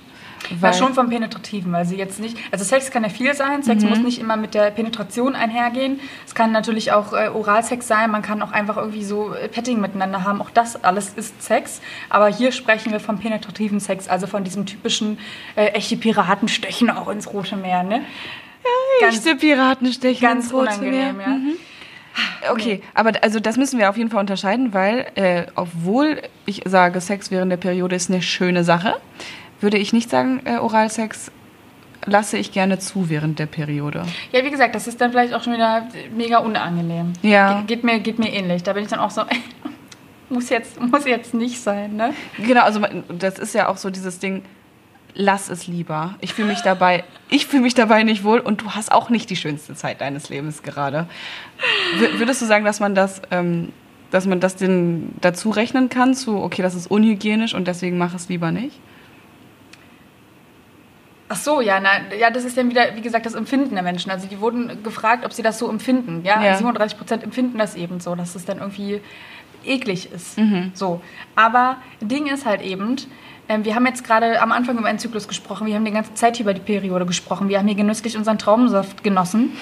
Weil ja, schon vom Penetrativen, weil sie jetzt nicht. Also Sex kann ja viel sein. Sex mhm. muss nicht immer mit der Penetration einhergehen. Es kann natürlich auch äh, Oralsex sein. Man kann auch einfach irgendwie so äh, Petting miteinander haben. Auch das alles ist Sex. Aber hier sprechen wir vom penetrativen Sex, also von diesem typischen äh, echte Piraten stechen auch ins Rote Meer. Ne? Ja, echte Piraten stechen ins Rote Meer. Ja. Mhm. Okay, aber also das müssen wir auf jeden Fall unterscheiden, weil äh, obwohl ich sage, Sex während der Periode ist eine schöne Sache, würde ich nicht sagen, äh, Oralsex lasse ich gerne zu während der Periode. Ja, wie gesagt, das ist dann vielleicht auch schon wieder mega unangenehm. Ja. Ge geht, mir, geht mir ähnlich. Da bin ich dann auch so, muss, jetzt, muss jetzt nicht sein, ne? Genau, also das ist ja auch so dieses Ding, lass es lieber. Ich fühle mich dabei, ich fühle mich dabei nicht wohl und du hast auch nicht die schönste Zeit deines Lebens gerade. Würdest du sagen, dass man das, ähm, dass man das den dazu rechnen kann, zu okay, das ist unhygienisch und deswegen mach es lieber nicht? Ach so, ja, na, ja, das ist dann wieder, wie gesagt, das Empfinden der Menschen. Also die wurden gefragt, ob sie das so empfinden. Ja, ja. 37 Prozent empfinden das eben so, dass es dann irgendwie eklig ist. Mhm. So, aber Ding ist halt eben, ähm, wir haben jetzt gerade am Anfang über einen Zyklus gesprochen. Wir haben die ganze Zeit über die Periode gesprochen. Wir haben hier genüsslich unseren Traubensaft genossen.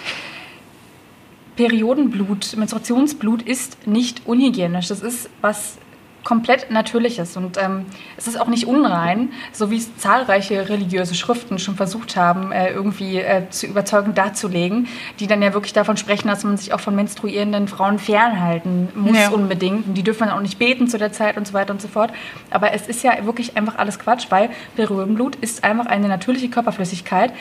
Periodenblut, Menstruationsblut ist nicht unhygienisch. Das ist was komplett Natürliches. Und ähm, es ist auch nicht unrein, so wie es zahlreiche religiöse Schriften schon versucht haben, äh, irgendwie äh, zu überzeugend darzulegen, die dann ja wirklich davon sprechen, dass man sich auch von menstruierenden Frauen fernhalten muss ja. unbedingt. Und die dürfen dann auch nicht beten zu der Zeit und so weiter und so fort. Aber es ist ja wirklich einfach alles Quatsch, weil Periodenblut ist einfach eine natürliche Körperflüssigkeit,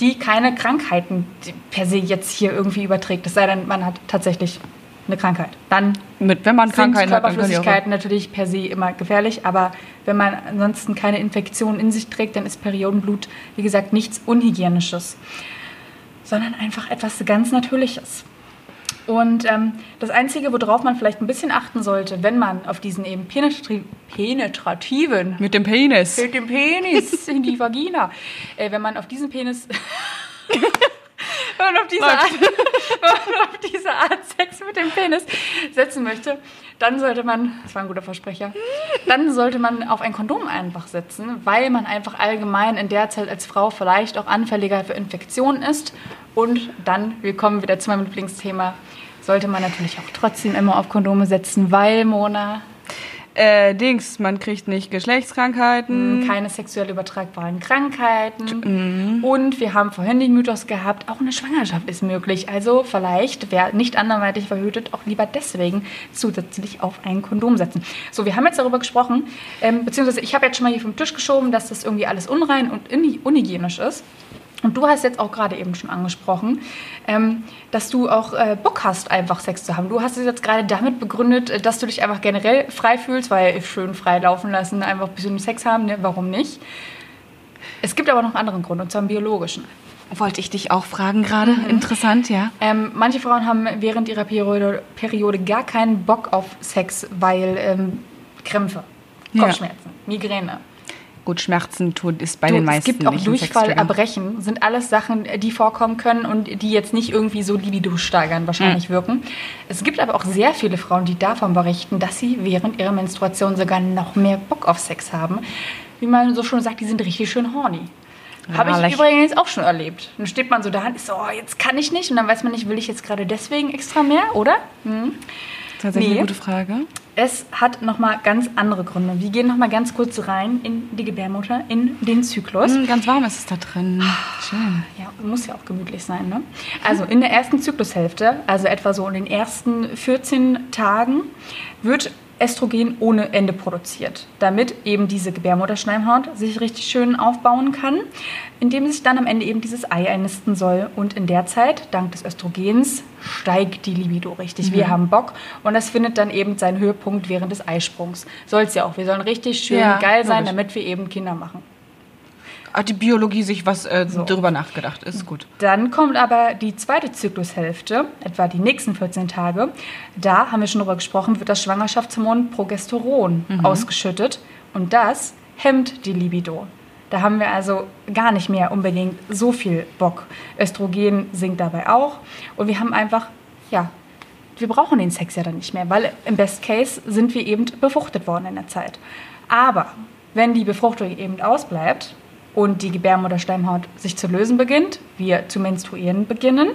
die keine Krankheiten per se jetzt hier irgendwie überträgt. Es sei denn, man hat tatsächlich eine Krankheit. Dann Mit, wenn man Krankheiten sind Körperflüssigkeiten natürlich per se immer gefährlich, aber wenn man ansonsten keine Infektion in sich trägt, dann ist Periodenblut, wie gesagt, nichts Unhygienisches, sondern einfach etwas ganz Natürliches. Und ähm, das Einzige, worauf man vielleicht ein bisschen achten sollte, wenn man auf diesen eben penetri penetrativen... Mit dem Penis. Mit dem Penis in die Vagina. Äh, wenn man auf diesen Penis... wenn man auf diese, Art, wenn man auf diese Art Sex mit dem Penis setzen möchte, dann sollte man, das war ein guter Versprecher, dann sollte man auf ein Kondom einfach setzen, weil man einfach allgemein in der Zeit als Frau vielleicht auch anfälliger für Infektionen ist. Und dann, wir kommen wieder zu meinem Lieblingsthema, sollte man natürlich auch trotzdem immer auf Kondome setzen, weil, Mona, äh, Dings, man kriegt nicht Geschlechtskrankheiten. Hm, keine sexuell übertragbaren Krankheiten. Mhm. Und wir haben vorhin den Mythos gehabt, auch eine Schwangerschaft ist möglich. Also vielleicht, wer nicht anderweitig verhütet, auch lieber deswegen zusätzlich auf ein Kondom setzen. So, wir haben jetzt darüber gesprochen, ähm, beziehungsweise ich habe jetzt schon mal hier vom Tisch geschoben, dass das irgendwie alles unrein und unhygienisch ist. Und du hast jetzt auch gerade eben schon angesprochen, ähm, dass du auch äh, Bock hast, einfach Sex zu haben. Du hast es jetzt gerade damit begründet, äh, dass du dich einfach generell frei fühlst, weil schön frei laufen lassen, einfach ein bisschen Sex haben, ne? warum nicht? Es gibt aber noch einen anderen Grund, und zwar einen biologischen. Wollte ich dich auch fragen gerade. Mhm. Interessant, ja. Ähm, manche Frauen haben während ihrer Periode, Periode gar keinen Bock auf Sex, weil ähm, Krämpfe, Kopfschmerzen, ja. Migräne, Gut, Schmerzen tut ist bei du, den meisten Es gibt auch Durchfall, Erbrechen, sind alles Sachen, die vorkommen können und die jetzt nicht irgendwie so Libido steigern wahrscheinlich mhm. wirken. Es gibt aber auch sehr viele Frauen, die davon berichten, dass sie während ihrer Menstruation sogar noch mehr Bock auf Sex haben. Wie man so schon sagt, die sind richtig schön horny. Ja, Habe ich leicht. übrigens auch schon erlebt. Dann steht man so da und ist so, oh, jetzt kann ich nicht. Und dann weiß man nicht, will ich jetzt gerade deswegen extra mehr, oder? Hm. Tatsächlich nee. eine gute Frage. Es hat nochmal ganz andere Gründe. Wir gehen nochmal ganz kurz rein in die Gebärmutter, in den Zyklus. Mm, ganz warm ist es da drin. Schön. Ja, muss ja auch gemütlich sein. Ne? Also in der ersten Zyklushälfte, also etwa so in den ersten 14 Tagen, wird Östrogen ohne Ende produziert, damit eben diese Gebärmutterschleimhaut sich richtig schön aufbauen kann, indem sich dann am Ende eben dieses Ei einnisten soll. Und in der Zeit, dank des Östrogens, steigt die Libido richtig. Mhm. Wir haben Bock und das findet dann eben seinen Höhepunkt während des Eisprungs. Soll es ja auch. Wir sollen richtig schön ja, geil sein, damit wir eben Kinder machen hat die Biologie sich was äh, so. darüber nachgedacht. Ist gut. Dann kommt aber die zweite Zyklushälfte, etwa die nächsten 14 Tage. Da haben wir schon darüber gesprochen, wird das Schwangerschaftshormon Progesteron mhm. ausgeschüttet und das hemmt die Libido. Da haben wir also gar nicht mehr unbedingt so viel Bock. Östrogen sinkt dabei auch und wir haben einfach, ja, wir brauchen den Sex ja dann nicht mehr, weil im Best Case sind wir eben befruchtet worden in der Zeit. Aber wenn die Befruchtung eben ausbleibt, und die Gebärmutterschleimhaut sich zu lösen beginnt, wir zu menstruieren beginnen,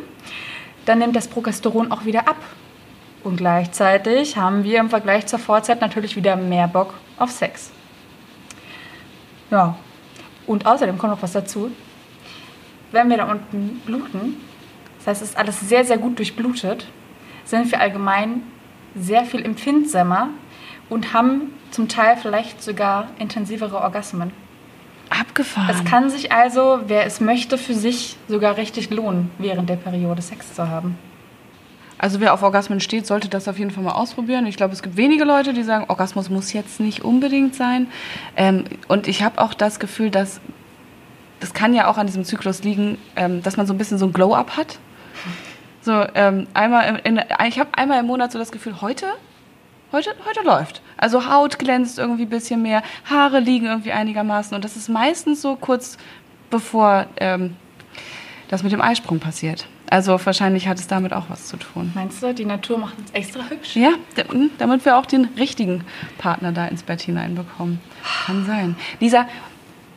dann nimmt das Progesteron auch wieder ab. Und gleichzeitig haben wir im Vergleich zur Vorzeit natürlich wieder mehr Bock auf Sex. Ja, und außerdem kommt noch was dazu. Wenn wir da unten bluten, das heißt, es ist alles sehr, sehr gut durchblutet, sind wir allgemein sehr viel empfindsamer und haben zum Teil vielleicht sogar intensivere Orgasmen. Abgefahren. Es kann sich also, wer es möchte, für sich sogar richtig lohnen, während der Periode Sex zu haben. Also wer auf Orgasmen steht, sollte das auf jeden Fall mal ausprobieren. Ich glaube, es gibt wenige Leute, die sagen, Orgasmus muss jetzt nicht unbedingt sein. Ähm, und ich habe auch das Gefühl, dass das kann ja auch an diesem Zyklus liegen, ähm, dass man so ein bisschen so ein Glow-up hat. So ähm, einmal, in, in, ich habe einmal im Monat so das Gefühl, heute Heute, heute läuft. Also Haut glänzt irgendwie ein bisschen mehr, Haare liegen irgendwie einigermaßen. Und das ist meistens so kurz bevor ähm, das mit dem Eisprung passiert. Also wahrscheinlich hat es damit auch was zu tun. Meinst du, die Natur macht uns extra hübsch? Ja, hm, damit wir auch den richtigen Partner da ins Bett hineinbekommen. Kann sein. Lisa,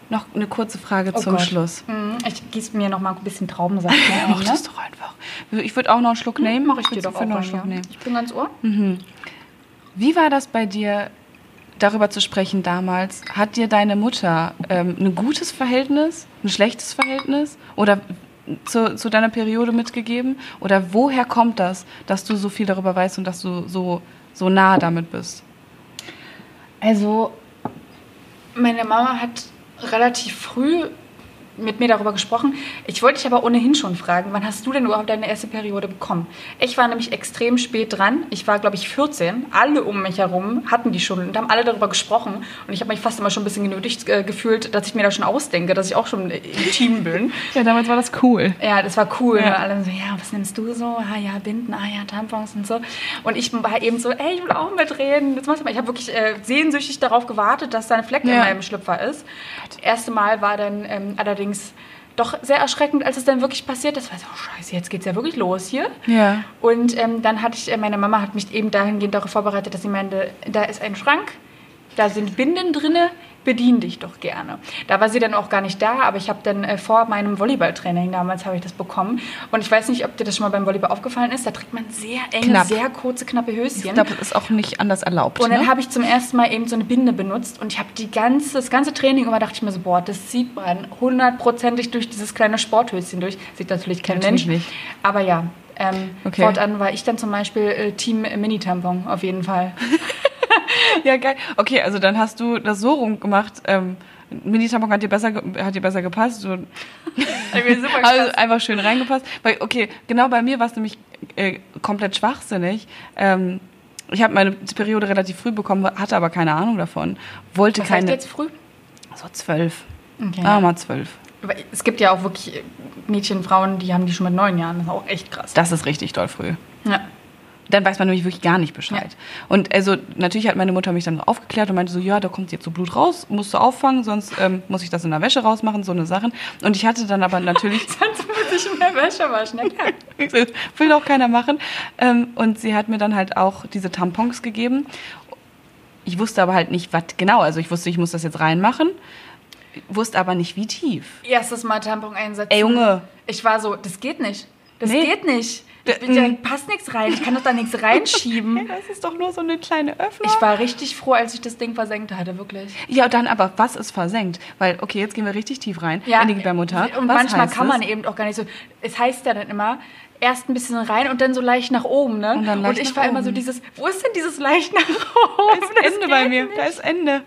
noch eine kurze Frage oh zum Gott. Schluss. Mhm. Ich gieße mir noch mal ein bisschen Traubensaft ein. Mach ne? das doch einfach. Ich würde auch noch einen Schluck hm, nehmen. Mach ich dir doch auch noch einen Schluck nehmen. Ich bin ganz ohr. Mhm. Wie war das bei dir, darüber zu sprechen damals? Hat dir deine Mutter ähm, ein gutes Verhältnis, ein schlechtes Verhältnis oder zu, zu deiner Periode mitgegeben? Oder woher kommt das, dass du so viel darüber weißt und dass du so, so nah damit bist? Also, meine Mama hat relativ früh mit mir darüber gesprochen. Ich wollte dich aber ohnehin schon fragen, wann hast du denn überhaupt deine erste Periode bekommen? Ich war nämlich extrem spät dran. Ich war, glaube ich, 14. Alle um mich herum hatten die schon und haben alle darüber gesprochen. Und ich habe mich fast immer schon ein bisschen genötigt äh, gefühlt, dass ich mir da schon ausdenke, dass ich auch schon im Team bin. ja, damals war das cool. Ja, das war cool. Ja. Alle so, ja, was nimmst du so? Ah ja, Binden, ah ja, Tampons und so. Und ich war eben so, ey, ich will auch mitreden. Jetzt machst du mal. Ich habe wirklich äh, sehnsüchtig darauf gewartet, dass da ein Fleck ja. in meinem Schlüpfer ist. Das erste Mal war dann ähm, allerdings allerdings doch sehr erschreckend, als es dann wirklich passiert ist. War so, oh scheiße, jetzt geht es ja wirklich los hier. Ja. Und ähm, dann hatte ich, äh, meine Mama hat mich eben dahingehend darauf vorbereitet, dass sie meinte, da ist ein Schrank, da sind Binden drinne, bedien dich doch gerne. Da war sie dann auch gar nicht da, aber ich habe dann äh, vor meinem Volleyballtraining damals habe ich das bekommen und ich weiß nicht, ob dir das schon mal beim Volleyball aufgefallen ist, da trägt man sehr enge, Knapp. sehr kurze, knappe Höschen. Ich glaube, das ist auch nicht anders erlaubt. Und dann ne? habe ich zum ersten Mal eben so eine Binde benutzt und ich habe die ganze, das ganze Training immer dachte ich mir so, boah, das sieht man hundertprozentig durch dieses kleine Sporthöschen durch. Sieht natürlich kein natürlich Mensch. Nicht. Aber ja, ähm, okay. fortan war ich dann zum Beispiel äh, Team Mini-Tampon auf jeden Fall. ja, geil. Okay, also dann hast du das so rumgemacht, ähm, Mini-Tampon hat dir besser, hat dir besser gepasst. So. also einfach schön reingepasst. Weil, okay, genau bei mir war es nämlich äh, komplett schwachsinnig. Ähm, ich habe meine Periode relativ früh bekommen, hatte aber keine Ahnung davon. Wollte Was heißt keine. jetzt früh? So zwölf. Okay. Ah, mal zwölf. Aber Es gibt ja auch wirklich Mädchen, Frauen, die haben die schon mit neun Jahren. Das ist auch echt krass. Das ist richtig doll früh. Ja. Dann weiß man nämlich wirklich gar nicht Bescheid. Und also natürlich hat meine Mutter mich dann aufgeklärt und meinte so, ja, da kommt jetzt so Blut raus, musst du auffangen, sonst ähm, muss ich das in der Wäsche rausmachen, so eine Sachen. Und ich hatte dann aber natürlich, Sonst muss ich in der Wäsche waschen. Ja, will auch keiner machen. Ähm, und sie hat mir dann halt auch diese Tampons gegeben. Ich wusste aber halt nicht, was genau. Also ich wusste, ich muss das jetzt reinmachen, wusste aber nicht, wie tief. Erstes Mal Tampon einsetzen. Ey, Junge. Ich war so, das geht nicht. Das Nee. geht nicht. Da mm. passt nichts rein. Ich kann doch da nichts reinschieben. Das ist doch nur so eine kleine Öffnung. Ich war richtig froh, als ich das Ding versenkt hatte, wirklich. Ja, dann aber, was ist versenkt? Weil, okay, jetzt gehen wir richtig tief rein in die Gebärmutter. Und was manchmal kann man es? eben auch gar nicht so. Es heißt ja dann immer, erst ein bisschen rein und dann so leicht nach oben, ne? Und dann leicht ich nach war immer so dieses, wo ist denn dieses leicht nach oben? Da ist Das Ende bei mir. nicht. Da ist Ende.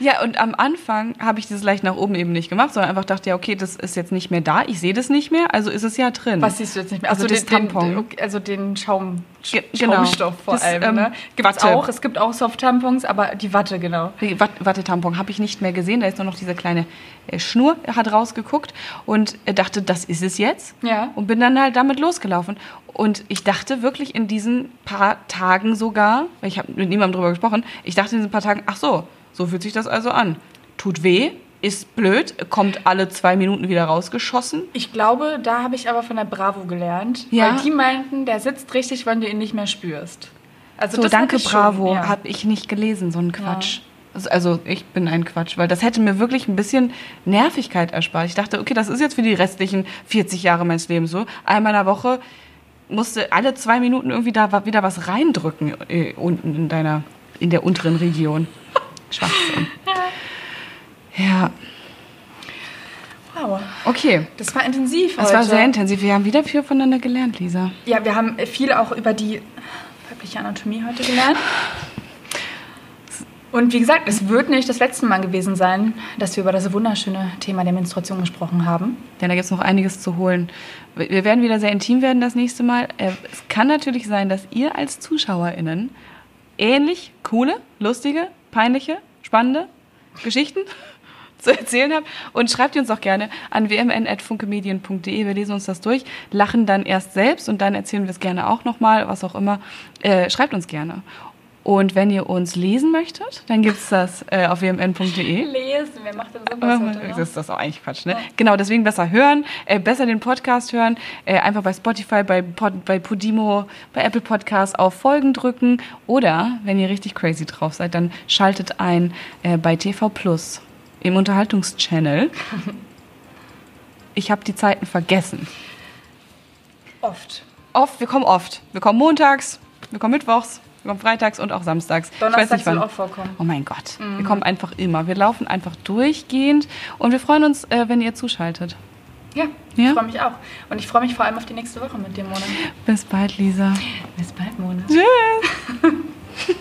Ja, und am Anfang habe ich dieses leicht nach oben eben nicht gemacht, sondern einfach dachte, ja, okay, das ist jetzt nicht mehr da, ich sehe das nicht mehr, also ist es ja drin. Was siehst du jetzt nicht mehr? Also Ach so, das den, Tampon. Den, also den Schaum, Ge- genau. Schaumstoff vor Das, allem. ähm, ne? Gibt's Watte. auch. Es gibt auch Soft-Tampons, aber die Watte, genau. Die Wat- Wattetampon habe ich nicht mehr gesehen, da ist nur noch diese kleine äh, Schnur, hat rausgeguckt und äh, dachte, das ist es jetzt. Ja. Und bin dann halt damit losgelaufen. Und ich dachte wirklich in diesen paar Tagen sogar, ich habe mit niemandem drüber gesprochen, ich dachte in diesen paar Tagen, ach so, so fühlt sich das also an. Tut weh, ist blöd, kommt alle zwei Minuten wieder rausgeschossen. Ich glaube, da habe ich aber von der Bravo gelernt. Ja. Weil die meinten, der sitzt richtig, wenn du ihn nicht mehr spürst. Also So, danke, ich Bravo, Schon, ja. habe ich nicht gelesen, so ein Quatsch. Also- Also ich bin ein Quatsch, weil das hätte mir wirklich ein bisschen Nervigkeit erspart. Ich dachte, okay, das ist jetzt für die restlichen 40 Jahre meines Lebens so. Einmal in der Woche musste alle zwei Minuten irgendwie da wieder was reindrücken äh, unten in deiner, in der unteren Region. Schwachsinn. Ja, Wow. okay. Das war intensiv Das heute. war sehr intensiv. Wir haben wieder viel voneinander gelernt, Lisa. Ja, wir haben viel auch über die weibliche Anatomie heute gelernt. Und wie gesagt, es wird nicht das letzte Mal gewesen sein, dass wir über das wunderschöne Thema der Menstruation gesprochen haben. Denn da gibt es noch einiges zu holen. Wir werden wieder sehr intim werden das nächste Mal. Äh, Es kann natürlich sein, dass ihr als ZuschauerInnen ähnlich coole, lustige, peinliche, spannende Geschichten zu erzählen habt. Und schreibt die uns auch gerne an wmn.funkemedien.de. Wir lesen uns das durch, lachen dann erst selbst und dann erzählen wir es gerne auch nochmal, was auch immer. Äh, schreibt uns gerne. Und wenn ihr uns lesen möchtet, dann gibt es das äh, auf wmn.de. Lesen, wer macht denn sowas heute Das ist das auch eigentlich Quatsch, ne? Genau, deswegen besser hören, äh, besser den Podcast hören, äh, einfach bei Spotify, bei, Pod, bei Podimo, bei Apple Podcasts auf Folgen drücken oder, wenn ihr richtig crazy drauf seid, dann schaltet ein äh, bei TV Plus im Unterhaltungschannel. Ich habe die Zeiten vergessen. Oft. Oft, wir kommen oft. Wir kommen montags, wir kommen mittwochs, wir kommen freitags und auch samstags. ich weiß Donnerstag nicht wann. soll auch vorkommen. Oh mein Gott, wir kommen einfach immer. Wir laufen einfach durchgehend und wir freuen uns, äh, wenn ihr zuschaltet. Ja, Ja? ich freue mich auch. Und ich freue mich vor allem auf die nächste Woche mit dir, Mona. Bis bald, Lisa. Bis bald, Mona. Tschüss.